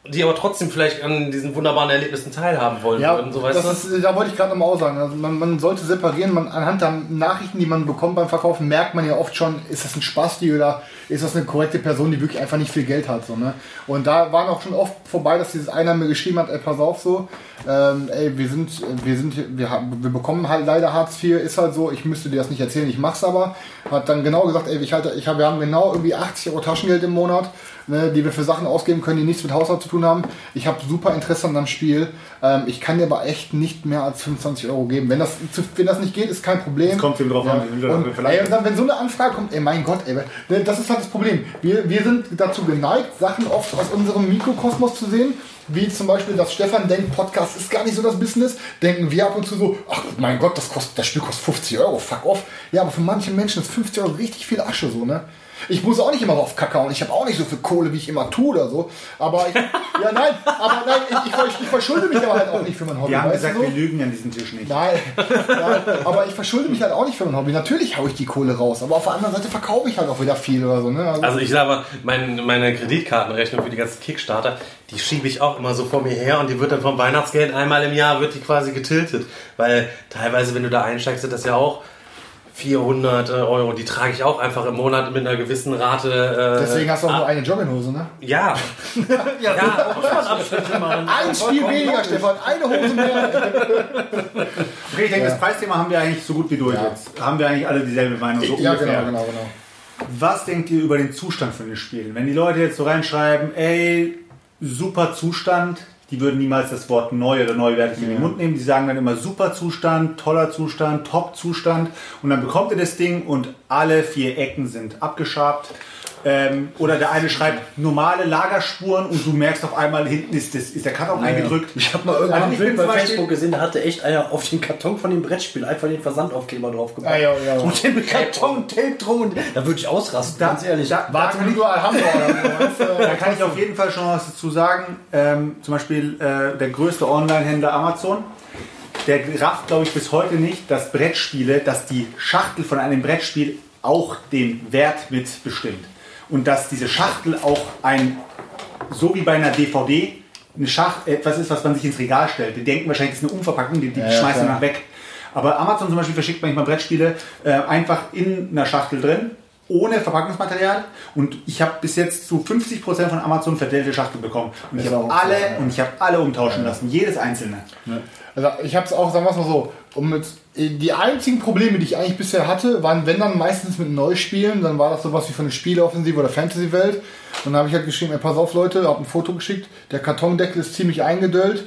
die aber trotzdem vielleicht an diesen wunderbaren Erlebnissen teilhaben wollen Ja, würden. So, weißt das du? ist, da wollte ich gerade nochmal auch sagen. Also man, man sollte separieren. Man, anhand der Nachrichten, die man bekommt beim Verkaufen, merkt man ja oft schon, ist das ein Spasti oder ist das eine korrekte Person, die wirklich einfach nicht viel Geld hat. So, ne? Und da waren auch schon oft vorbei, dass dieses einer mir geschrieben hat, ey, pass auf so, ähm, ey, wir sind, wir sind, wir, haben, wir bekommen halt leider Hartz IV, ist halt so, ich müsste dir das nicht erzählen, ich mach's aber. Hat dann genau gesagt, ey, ich halte, ich hab, wir haben genau irgendwie 80 Euro Taschengeld im Monat, ne, die wir für Sachen ausgeben können, die nichts mit Haushalt zu tun haben. Ich habe super Interesse an dem Spiel. Ähm, ich kann dir aber echt nicht mehr als 25 Euro geben. Wenn das, wenn das nicht geht, ist kein Problem. Es kommt eben drauf an, wie viel du Und, ey, und dann, wenn so eine Anfrage kommt, ey, mein Gott, ey, das ist halt das Problem. Wir, wir sind dazu geneigt, Sachen oft aus unserem Mikrokosmos zu sehen. Wie zum Beispiel, dass Stefan denkt, Podcast ist gar nicht so das Business. Denken wir ab und zu so, ach mein Gott, das, kostet, das Spiel kostet 50 Euro, fuck off. Ja, aber für manche Menschen ist 50 Euro richtig viel Asche so, ne? Ich muss auch nicht immer auf Kacke und ich habe auch nicht so viel Kohle, wie ich immer tue oder so. Aber ich, ja, nein, aber nein, ich, ich, ich verschulde mich aber halt auch nicht für mein Hobby. Wir haben weißt du gesagt, so? wir lügen an diesem Tisch nicht. Nein, nein, aber ich verschulde mich halt auch nicht für mein Hobby. Natürlich haue ich die Kohle raus, aber auf der anderen Seite verkaufe ich halt auch wieder viel oder so. Ne? Also, Also ich sage mal, mein, meine Kreditkartenrechnung für die ganzen Kickstarter, die schiebe ich auch immer so vor mir her und die wird dann vom Weihnachtsgeld einmal im Jahr wird die quasi getiltet. Weil teilweise, wenn du da einsteigst, sind das ja auch 400 Euro. Die trage ich auch einfach im Monat mit einer gewissen Rate. Äh, deswegen hast du auch ah, nur eine Jogginghose, ne? Ja, Ja, ja. muss man Abstriche machen. Ein Spiel weniger, Stefan, eine Hose mehr. Okay, ich denke, das Preisthema haben wir eigentlich so gut wie durch Ja. jetzt. Haben wir eigentlich alle dieselbe Meinung, so Ja, ungefähr. genau, genau, genau. Was denkt ihr über den Zustand von den Spielen? Wenn die Leute jetzt so reinschreiben, ey, super Zustand, die würden niemals das Wort neu oder neuwertig in den Mund nehmen. Die sagen dann immer super Zustand, toller Zustand, top Zustand. Und dann bekommt ihr das Ding und alle vier Ecken sind abgeschabt. Ähm, oder der eine schreibt normale Lagerspuren und du merkst auf einmal, hinten ist, das, ist der Karton eingedrückt. Ich habe mal irgendwann Also ein ich bin Bild zum bei Facebook gesehen, da hatte echt einer auf den Karton von dem Brettspiel einfach den Versandaufkleber drauf gemacht. Ah, ja, ja. Und den Karton Tape drum und da würde ich ausrasten, Da- ganz ehrlich. da- Warte, kann wie ich-? Da kann ich auf jeden Fall schon was dazu sagen. Ähm, zum Beispiel äh, der größte Online-Händler Amazon. Der rafft, glaube ich, bis heute nicht, dass Brettspiele, dass die Schachtel von einem Brettspiel auch den Wert mit bestimmt. Und dass diese Schachtel auch ein, so wie bei einer DVD, eine Schachtel, etwas ist, was man sich ins Regal stellt. Die denken wahrscheinlich, das ist eine Umverpackung, die, die Ja, schmeißen danach weg. Aber Amazon zum Beispiel verschickt manchmal Brettspiele äh, einfach in einer Schachtel drin, ohne Verpackungsmaterial. Und ich habe bis jetzt zu 50% von Amazon verdellte Schachtel bekommen. Und ich habe alle ja. und ich habe alle umtauschen lassen, jedes einzelne. Also ich habe es auch, sagen wir es mal so, um mit, die einzigen Probleme, die ich eigentlich bisher hatte, waren wenn dann meistens mit Neuspielen, dann war das sowas wie von der Spieleoffensive oder Fantasy-Welt. Und dann habe ich halt geschrieben, ey, pass auf Leute, habe ein Foto geschickt, der Kartondeckel ist ziemlich eingedöllt.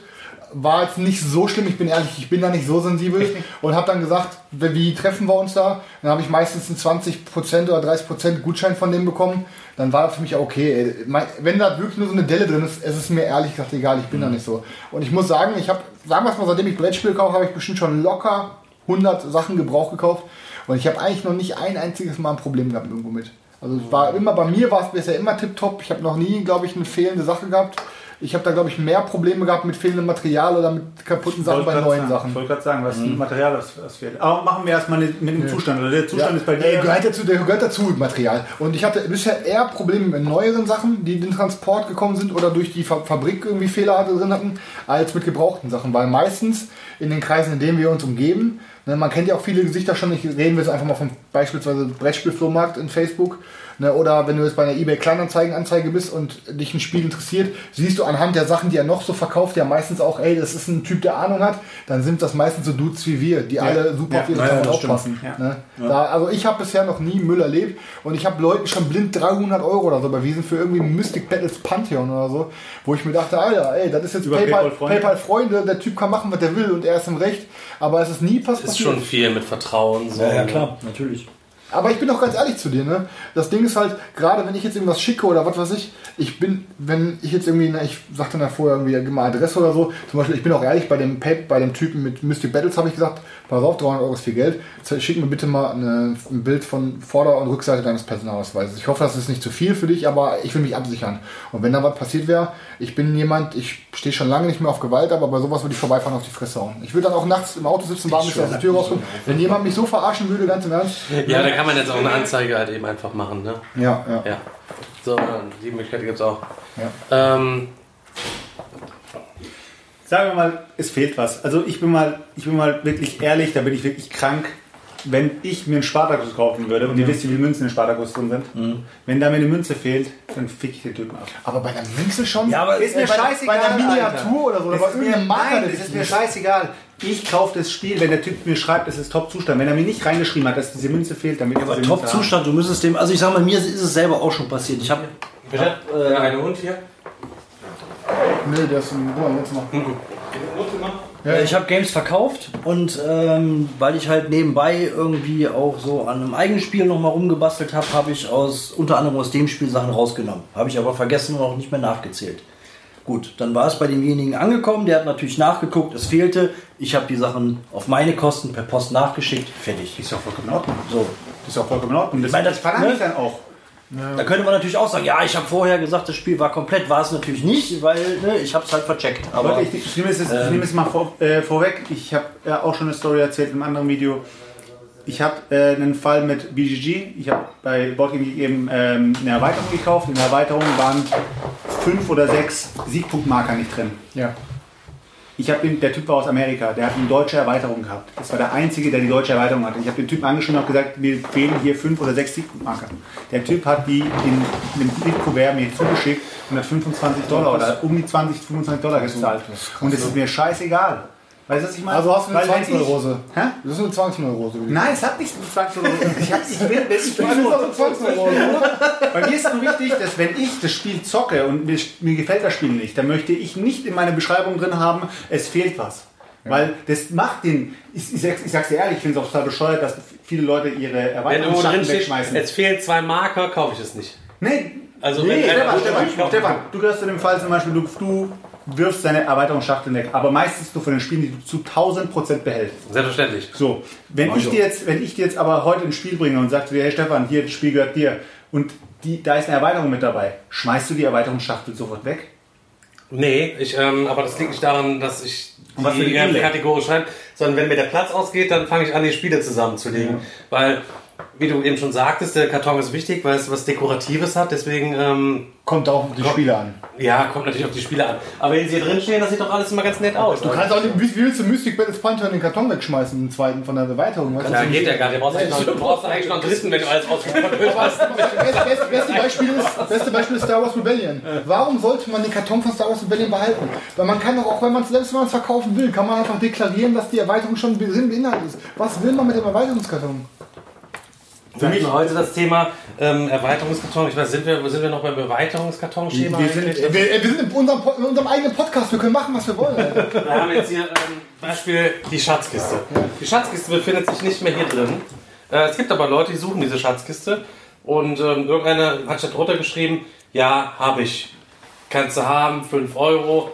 War jetzt nicht so schlimm, ich bin ehrlich, ich bin da nicht so sensibel und habe dann gesagt, wie treffen wir uns da? Dann habe ich meistens einen 20% oder 30% Gutschein von dem bekommen. Dann war das für mich okay. Wenn da wirklich nur so eine Delle drin ist, es ist mir ehrlich gesagt egal, ich bin da nicht so. Und ich muss sagen, ich habe, sagen wir es mal, seitdem ich Brettspiele kaufe, habe ich bestimmt schon locker 100 Sachen Gebrauch gekauft. Und ich habe eigentlich noch nicht ein einziges Mal ein Problem gehabt irgendwo mit. Also es war immer, bei mir war es bisher immer tipptopp. Ich habe noch nie, glaube ich, eine fehlende Sache gehabt. Ich habe da, glaube ich, mehr Probleme gehabt mit fehlendem Material oder mit kaputten Sachen bei neuen sagen, Sachen. Ich wollte gerade sagen, was Material was, was fehlt. Aber machen wir erstmal mit dem Zustand. Oder der Zustand Ja, ist bei der dir. gehört dazu, der gehört dazu, Material. Und ich hatte bisher eher Probleme mit neueren Sachen, die in den Transport gekommen sind oder durch die Fa Fabrik irgendwie Fehler drin hatten, als mit gebrauchten Sachen. Weil meistens in den Kreisen, in denen wir uns umgeben, ne, man kennt ja auch viele Gesichter schon, ich reden wir jetzt einfach mal vom beispielsweise Brettspielflohmarkt in Facebook. Ne, oder wenn du jetzt bei einer eBay Kleinanzeigen-Anzeige bist und dich ein Spiel interessiert, siehst du anhand der Sachen, die er noch so verkauft, ja meistens auch, ey, das ist ein Typ, der Ahnung hat, dann sind das meistens so Dudes wie wir, die alle super Ja. auf ihre Ja, ja, stimmt. aufpassen. Ja. Ne? Da, also ich habe bisher noch nie Müll erlebt und ich habe Leuten schon blind 300 Euro oder so überwiesen für irgendwie Mystic Battles Pantheon oder so, wo ich mir dachte, Alter, ey, das ist jetzt Über PayPal, PayPal-Freunde. PayPal Freunde, der Typ kann machen, was er will und er ist im Recht, aber es ist nie was ist schon viel mit Vertrauen. So. ja, ja, klar, natürlich. Aber ich bin auch ganz ehrlich zu dir, ne? Das Ding ist halt, gerade wenn ich jetzt irgendwas schicke oder was weiß ich, ich bin, wenn ich jetzt irgendwie, ne, ich sagte dann vorher irgendwie, gib mal Adresse oder so, zum Beispiel, ich bin auch ehrlich, bei dem Pay, bei dem Typen mit Mystic Battles habe ich gesagt, pass auf, 300 Euro ist viel Geld, schick mir bitte mal eine, ein Bild von Vorder- und Rückseite deines Personalausweises. Ich hoffe, das ist nicht zu viel für dich, aber ich will mich absichern. Und wenn da was passiert wäre, ich bin jemand, ich stehe schon lange nicht mehr auf Gewalt, aber bei sowas würde ich vorbeifahren auf die Fresse hauen. Ich würde dann auch nachts im Auto sitzen, warten, bis er aus der Tür rauskommt. Wenn jemand mich so verarschen würde, ganz im Ernst, Ja, da kann man jetzt auch eine Anzeige halt eben einfach machen. Ne? ja, ja. Ja. So, die Möglichkeit gibt es auch. Ja. Ähm, Sagen wir mal, es fehlt was. Also ich bin mal, ich bin mal wirklich ehrlich, da bin ich wirklich krank. Wenn ich mir einen Spartakus kaufen würde, und ihr wisst, wie viele Münzen in Spartakus drin sind, wenn da mir eine Münze fehlt, dann fick ich den Typen ab. Aber bei der Münze schon? Ja, aber Ist mir bei, scheißegal. Bei einer Miniatur Alter. oder so, oder Das bei ist mir, irgendeinem Marker, das ist mir scheißegal. Ich kaufe das Spiel, wenn der Typ mir schreibt, es ist Top-Zustand. Wenn er mir nicht reingeschrieben hat, dass diese Münze fehlt, dann Münze haben. Top-Zustand, du müsstest dem, also ich sag mal, mir ist es selber auch schon passiert. Ich habe bitte? äh, Der eine Hund hier? Nee, der ist im Wohnzimmer. Äh, Ich habe Games verkauft und ähm, weil ich halt nebenbei irgendwie auch so an einem eigenen Spiel nochmal rumgebastelt habe, habe ich aus unter anderem aus dem Spiel Sachen rausgenommen. Habe ich aber vergessen und auch nicht mehr nachgezählt. Gut, dann war es bei demjenigen angekommen, der hat natürlich nachgeguckt, es fehlte. Ich habe die Sachen auf meine Kosten per Post nachgeschickt, fertig. Ist ja vollkommen in Ordnung. So. Das ist ja vollkommen in Ordnung. Das, Ich meine, das- verlange ne? ich dann auch. Da könnte man natürlich auch sagen, ja, ich habe vorher gesagt, das Spiel war komplett, war es natürlich nicht, weil ne, ich habe es halt vercheckt. Aber ich, ich, nehme es, jetzt- ich nehme es mal vor, äh, vorweg. Ich habe ja auch schon eine Story erzählt in einem anderen Video. Ich habe äh, einen Fall mit BGG. Ich habe bei Boardgame eben ähm, eine Erweiterung gekauft. In der Erweiterung waren fünf oder sechs Siegpunktmarker nicht drin. Ja. Ich habe den, der Typ war aus Amerika, der hat eine deutsche Erweiterung gehabt. Das war der einzige, der die deutsche Erweiterung hatte. Ich habe den Typen angeschrieben und habe gesagt, mir fehlen hier fünf oder sechs Siegpunktmarker. Der Typ hat die in einem Kuvert mir zugeschickt und hat 25 Dollar oder um die 20, 25 Dollar gezahlt. Und es ist mir scheißegal. Weißt du, was ich meine? Also hast du eine Weil wenn ich- 20-Neurose. Hä? Das ist eine 20-Neurose. Nein, es hat nichts mit 20 Euro. Ich, hab, ich will, wenn ich Das ist eine 20-Neurose. bei mir ist nur wichtig, dass wenn ich das Spiel zocke und mir, mir gefällt das Spiel nicht, dann möchte ich nicht in meiner Beschreibung drin haben, es fehlt was. Weil das macht den, ich, ich, sag's, ich sag's dir ehrlich, ich finde es auch total bescheuert, dass viele Leute ihre Wenn irgendwo Erweiterungsschachteln drin steht, wegschmeißen. es fehlen zwei Marker, kaufe ich es nicht. Nee, Also nee, wenn- Stefan, Stefan, Stefan, du gehörst zu dem Fall zum Beispiel, du, du wirfst deine Erweiterungsschachteln weg, aber meistens du von den Spielen, die du zu 1000% behältst. Selbstverständlich. So, wenn ich, dir jetzt, wenn ich dir jetzt aber heute ein Spiel bringe und dir, hey Stefan, hier, das Spiel gehört dir und die, da ist eine Erweiterung mit dabei, schmeißt du die Erweiterungsschachtel sofort weg? Nee, ich, ähm, aber das liegt nicht daran, dass ich Und was für die die? Kategorie schreibe, sondern wenn mir der Platz ausgeht, dann fange ich an, die Spiele zusammenzulegen. Weil, wie du eben schon sagtest, der Karton ist wichtig, weil es was Dekoratives hat, deswegen, ähm, Kommt auch auf die Spiele an. ja, kommt natürlich auf die Spiele an. Aber wenn sie hier drin stehen, das sieht doch alles immer ganz nett aus. Du kannst auch nicht, wie willst du Mystic Battles Panther in den Karton wegschmeißen, den zweiten von der Erweiterung? Weißt ja, geht ja gar nicht. Du brauchst, eigentlich noch, du brauchst eigentlich noch einen dritten, wenn du alles ausgepackt hast. Beste, Beispiel ist, beste Beispiel ist Star Wars Rebellion. Warum sollte man den Karton von Star Wars Rebellion behalten? Weil man kann doch auch, wenn man es selbst wenn man es verkaufen will, kann man einfach deklarieren, dass die Erweiterung schon Sinn beinhaltet ist. Was will man mit dem Erweiterungskarton? Für mich heute das Thema ähm, Erweiterungskarton. Ich weiß, sind wir, sind wir noch beim Erweiterungskarton-Schema Wir sind-? Wir, wir sind in unserem, in unserem eigenen Podcast, wir können machen, was wir wollen. Alter. Wir haben jetzt hier ähm, Beispiel die Schatzkiste. Die Schatzkiste befindet sich nicht mehr hier drin. Äh, es gibt aber Leute, die suchen diese Schatzkiste. Und ähm, irgendeiner hat statt drunter geschrieben, ja, habe ich. Kannst du haben, 5 Euro.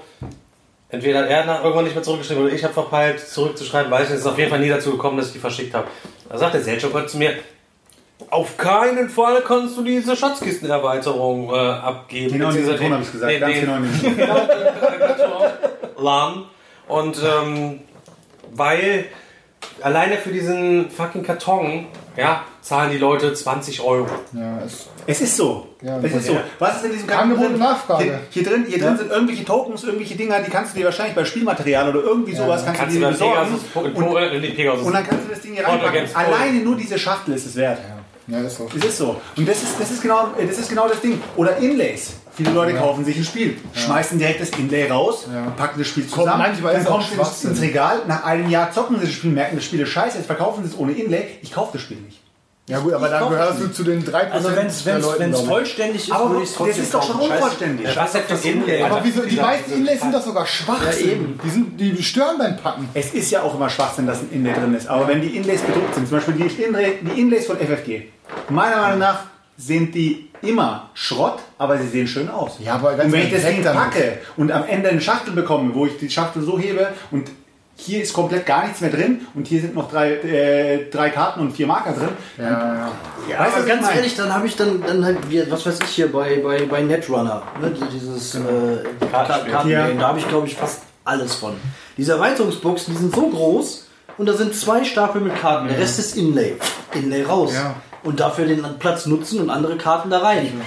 Entweder hat er dann irgendwann nicht mehr zurückgeschrieben oder ich habe verpeilt, zurückzuschreiben, weil es ist auf jeden Fall nie dazu gekommen, dass ich die verschickt habe. Da sagt der Seltschuk zu mir, auf keinen Fall kannst du diese Schatzkistenerweiterung äh, abgeben. Genau in diesem Ton habe ich gesagt, den- ganz den- genau in diesem Ton. Und ähm, weil alleine für diesen fucking Karton, ja, zahlen die Leute 20 Euro. Ja, es, Es ist so. Ja, es ist so. Was ist in diesem Angebot und drin? Nachfrage. Hier, hier drin, hier drin sind irgendwelche Tokens, irgendwelche Dinger, die kannst du dir wahrscheinlich bei Spielmaterial oder irgendwie sowas kannst, Kannst du dir besorgen. Pegasus, Und, äh, und dann kannst du das Ding hier reinpacken. Alleine nur diese Schachtel ist es wert. ja, ist so. Es ist so. Und das ist, das ist, genau, das ist genau das Ding. Oder Inlays. Viele Leute kaufen sich ein Spiel, schmeißen direkt das Inlay raus, packen das Spiel zusammen, manchmal dann ist es auch kommt es ins, Regal, nach einem Jahr zocken sie das Spiel, merken, das Spiel ist scheiße, jetzt verkaufen sie es ohne Inlay. Ich kaufe das Spiel nicht. Ja gut, aber Ich dann gehörst es du zu den 3% also wenn es vollständig ist, Aber würde ich es das trotzdem ist doch schon unvollständig. was denn für Inlay? Aber wieso, die meisten Inlays sind doch sogar Schwachsinn. Ja, eben. Die, sind, die stören beim Packen. Es ist ja auch immer Schwachsinn, dass ein Inlay drin ist. Aber wenn die Inlays bedruckt sind, zum Beispiel die, Inlay, die Inlays von FFG, meiner Meinung nach sind die immer Schrott, aber sie sehen schön aus. Ja, aber ganz und wenn ich das Ding damit. packe und am Ende eine Schachtel bekomme, wo ich die Schachtel so hebe und hier ist komplett gar nichts mehr drin und hier sind noch drei, äh, drei Karten und vier Marker drin. Ja, ja. Ja, Aber ganz ehrlich, dann habe ich dann, dann halt, was weiß ich hier bei, bei, bei Netrunner, ne, die- dieses äh, Kartenspiel. Kartengame, Ja. da habe ich glaube ich fast alles von. Diese Erweiterungsboxen, die sind so groß und da sind zwei Stapel mit Karten, der Rest ist Inlay. Inlay raus. Ja. Und dafür den Platz nutzen und andere Karten da rein.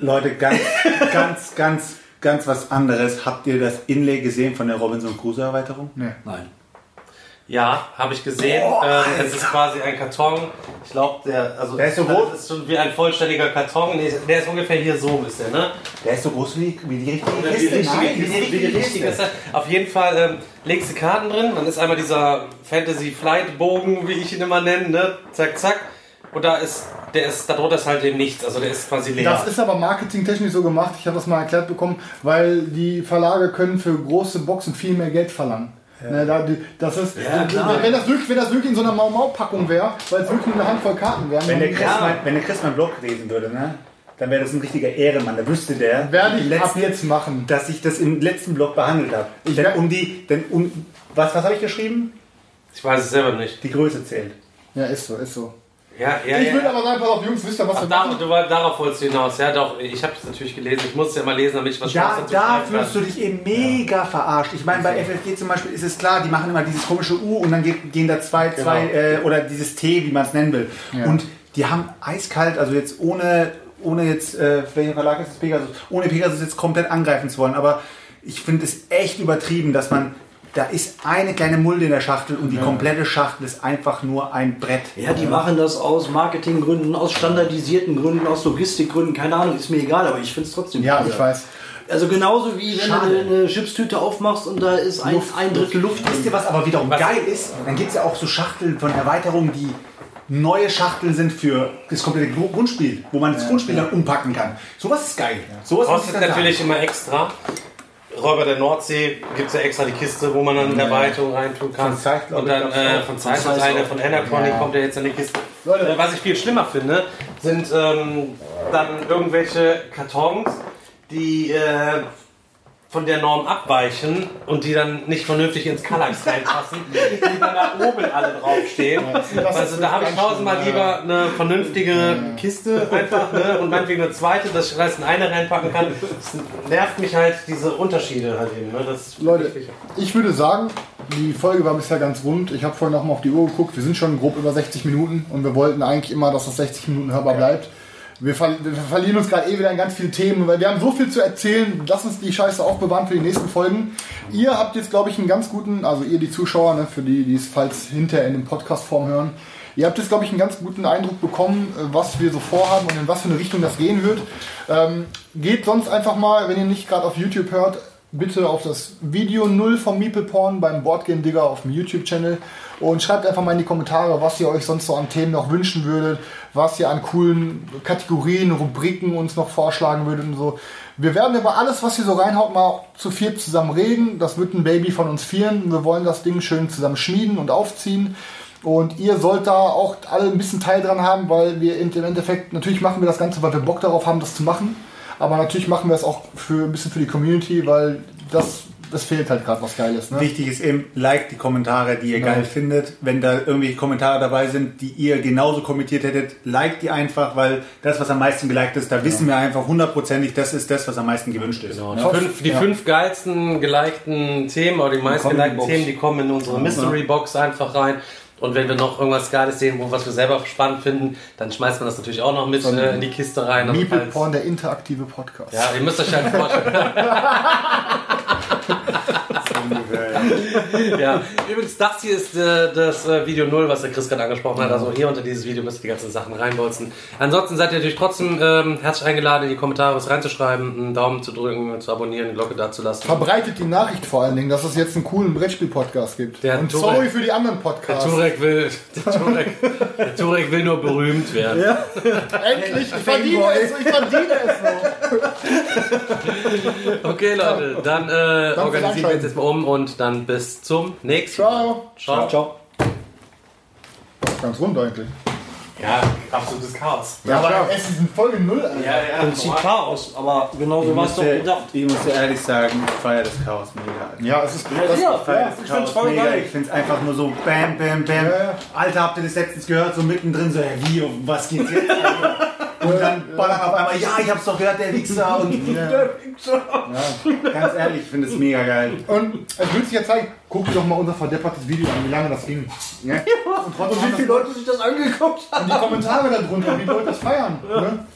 Leute, ganz, ganz, ganz, ganz was anderes. Habt ihr das Inlay gesehen von der Robinson Crusoe Erweiterung? Nee. Nein. Ja, habe ich gesehen. ähm, es ist quasi ein Karton. Ich glaube, der, also Der ist so groß? Das ist schon wie ein vollständiger Karton. Nee, der ist ungefähr hier so ist der, ne? Der ist so groß wie, wie die richtige Wie die Kiste. richtige, Nein, wie wie die richtige Kiste. ist. Auf jeden Fall ähm, legst du Karten drin, dann ist einmal dieser Fantasy Flight Bogen, wie ich ihn immer nenne, ne? Zack, zack. Und da ist, der ist, darunter ist halt eben nichts, also der ist quasi leer. Das ist aber marketingtechnisch so gemacht, ich habe das mal erklärt bekommen, weil die Verlage können für große Boxen viel mehr Geld verlangen. Ne, da, die- das ist, Ja, klar. wenn, das wirklich, wenn das wirklich in so einer Mau-Mau-Packung wäre, weil es wirklich nur eine Handvoll Karten wären, Wenn der, Chris mein, wenn der Chris meinen Blog lesen würde, ne, dann wäre das ein richtiger Ehrenmann. Da wüsste der, werde ich letzten- ab jetzt machen. dass ich das im letzten Blog behandelt habe. Ich Denn um die, denn um, was, was habe ich geschrieben? ich weiß es selber nicht. Die Größe zählt. Ja, ist so, ist so. Ja, ja, ich ja. würde aber sagen, pass auf, Jungs, wisst ihr, was Ach, wir da, machen? du, darauf wolltest du hinaus. Ja, doch, ich habe es natürlich gelesen. Ich muss es ja mal lesen, damit ich was dazu da fühlst du dich eben mega verarscht. Ich meine, bei FFG zum Beispiel ist es klar, die machen immer dieses komische U und dann geht, gehen da zwei, zwei äh, oder dieses T, wie man es nennen will. Und die haben eiskalt, also jetzt ohne, ohne jetzt, äh, welcher Verlag ist das Pegasus? Ohne Pegasus jetzt komplett angreifen zu wollen. Aber ich finde es echt übertrieben, dass man, da ist eine kleine Mulde in der Schachtel und die komplette Schachtel ist einfach nur ein Brett. Ja, die machen das aus Marketinggründen, aus standardisierten Gründen, aus Logistikgründen, keine Ahnung, ist mir egal, aber ich finde es trotzdem Ja, cool. ich weiß. Also genauso wie wenn Schade. du eine Chipstüte aufmachst und da ist ein, ein Drittel Luft Wisst ihr, was aber wiederum Was? geil ist? Dann gibt es ja auch so Schachteln von Erweiterungen, die neue Schachteln sind für das komplette Gru- Grundspiel, wo man das Grundspiel dann umpacken kann. Sowas ist geil. Sowas muss ich Kostet natürlich immer extra. Räuber der Nordsee gibt es ja extra die Kiste, wo man dann eine Erweiterung reintun kann. Von glaub und dann äh, von Zeiss Von und Zeiss eine auch. von Anachronic kommt ja jetzt in die Kiste. Leute. Äh, was ich viel schlimmer finde, sind ähm, dann irgendwelche Kartons, die äh, von der Norm abweichen und die dann nicht vernünftig ins Kallax reinpassen, die dann da oben alle draufstehen. also da habe ich tausendmal lieber eine vernünftige Kiste einfach ne? und meinetwegen eine zweite, dass ich alles in eine reinpacken kann. Das nervt mich halt, diese Unterschiede halt eben. Ne? Das Leute, ich würde sagen, die Folge war bisher ganz rund. Ich habe vorhin noch mal auf die Uhr geguckt. Wir sind schon grob über 60 Minuten und wir wollten eigentlich immer, dass das 60 Minuten hörbar bleibt. Wir, ver wir verlieren uns gerade eh wieder in ganz viele Themen, weil wir haben so viel zu erzählen. Lass uns die Scheiße aufbewahren für die nächsten Folgen. Ihr habt jetzt, glaube ich, einen ganz guten, also ihr die Zuschauer, ne, für die, die es falls hinterher in dem Podcast-Form hören, Ihr habt jetzt, glaube ich, einen ganz guten Eindruck bekommen, äh, was wir so vorhaben und in was für eine Richtung das gehen wird. Ähm, geht sonst einfach mal, wenn ihr nicht gerade auf YouTube hört, bitte auf das Video 0 vom Meeple Porn beim Boardgame Digger auf dem YouTube-Channel und schreibt einfach mal in die Kommentare, was ihr euch sonst so an Themen noch wünschen würdet, was ihr an coolen Kategorien, Rubriken uns noch vorschlagen würdet und so. Wir werden über alles, was ihr so reinhaut, mal zu viert zusammen reden. Das wird ein Baby von uns vieren. Wir wollen das Ding schön zusammen schmieden und aufziehen. Und ihr sollt da auch alle ein bisschen Teil dran haben, weil wir im Endeffekt, natürlich machen wir das Ganze, weil wir Bock darauf haben, das zu machen. Aber natürlich machen wir es auch für ein bisschen für die Community, weil das, das fehlt halt gerade was Geiles. Ne? Wichtig ist eben, liked die Kommentare, die ihr Genau. geil findet. Wenn da irgendwelche Kommentare dabei sind, die ihr genauso kommentiert hättet, liked die einfach, weil das, was am meisten geliked ist, da wissen wir einfach hundertprozentig, das ist das, was am meisten gewünscht ist. Genau. Die, fünf, die Ja. fünf geilsten gelikten Themen oder die meisten gelikten. Themen, die kommen in unsere Mystery Box einfach rein. Und wenn wir noch irgendwas Geiles sehen, wo was wir selber spannend finden, dann schmeißt man das natürlich auch noch mit äh, in die Kiste rein. Also Meeple Porn, der interaktive Podcast. Ja, ihr müsst euch halt vorstellen. ja. Übrigens, das hier ist äh, das äh, Video 0, was der Chris gerade angesprochen hat. Also hier unter dieses Video müsst ihr die ganzen Sachen reinbolzen. Ansonsten seid ihr natürlich trotzdem ähm, herzlich eingeladen, in die Kommentare was reinzuschreiben, einen Daumen zu drücken, zu abonnieren, die Glocke dazulassen. Verbreitet die Nachricht vor allen Dingen, dass es jetzt einen coolen Brettspiel-Podcast gibt. Der und Turek- sorry für die anderen Der Podcasts. Turek will, der Turek, der Turek will nur berühmt werden. Endlich, ich verdiene es, ich verdiene es noch. Okay, Leute, dann, äh, Dann organisieren wir uns jetzt mal um und dann bis zum nächsten Mal. Ciao. Ciao. Ciao. Ganz rund eigentlich. Ja, absolutes Chaos. Ja, aber es ist in Folge 0. Alter. Ja, ja. Prinzip Chaos, aber genauso war es doch gedacht. ich muss dir ehrlich sagen, ich feiere das Chaos mega. Ja, es ist. Das, Ja, Ich feiere ja, das ich Chaos voll mega. geil. Ich finde es einfach nur so bam, bam, bam. ja. Alter, habt ihr das letztens gehört? So mittendrin so, hey, wie, um was geht's jetzt? Und dann ballern auf einmal, ja, ich hab's doch gehört, der Wichser und der Wichser. Ganz ehrlich, ich finde es mega geil. Und es wird sich ja zeigen, guck dir doch mal unser verdeppertes Video an, wie lange das ging. Ja. Und trotzdem Und wie viele Leute sich das angeguckt haben. Und die Kommentare darunter, wie ihr das feiern? Ne?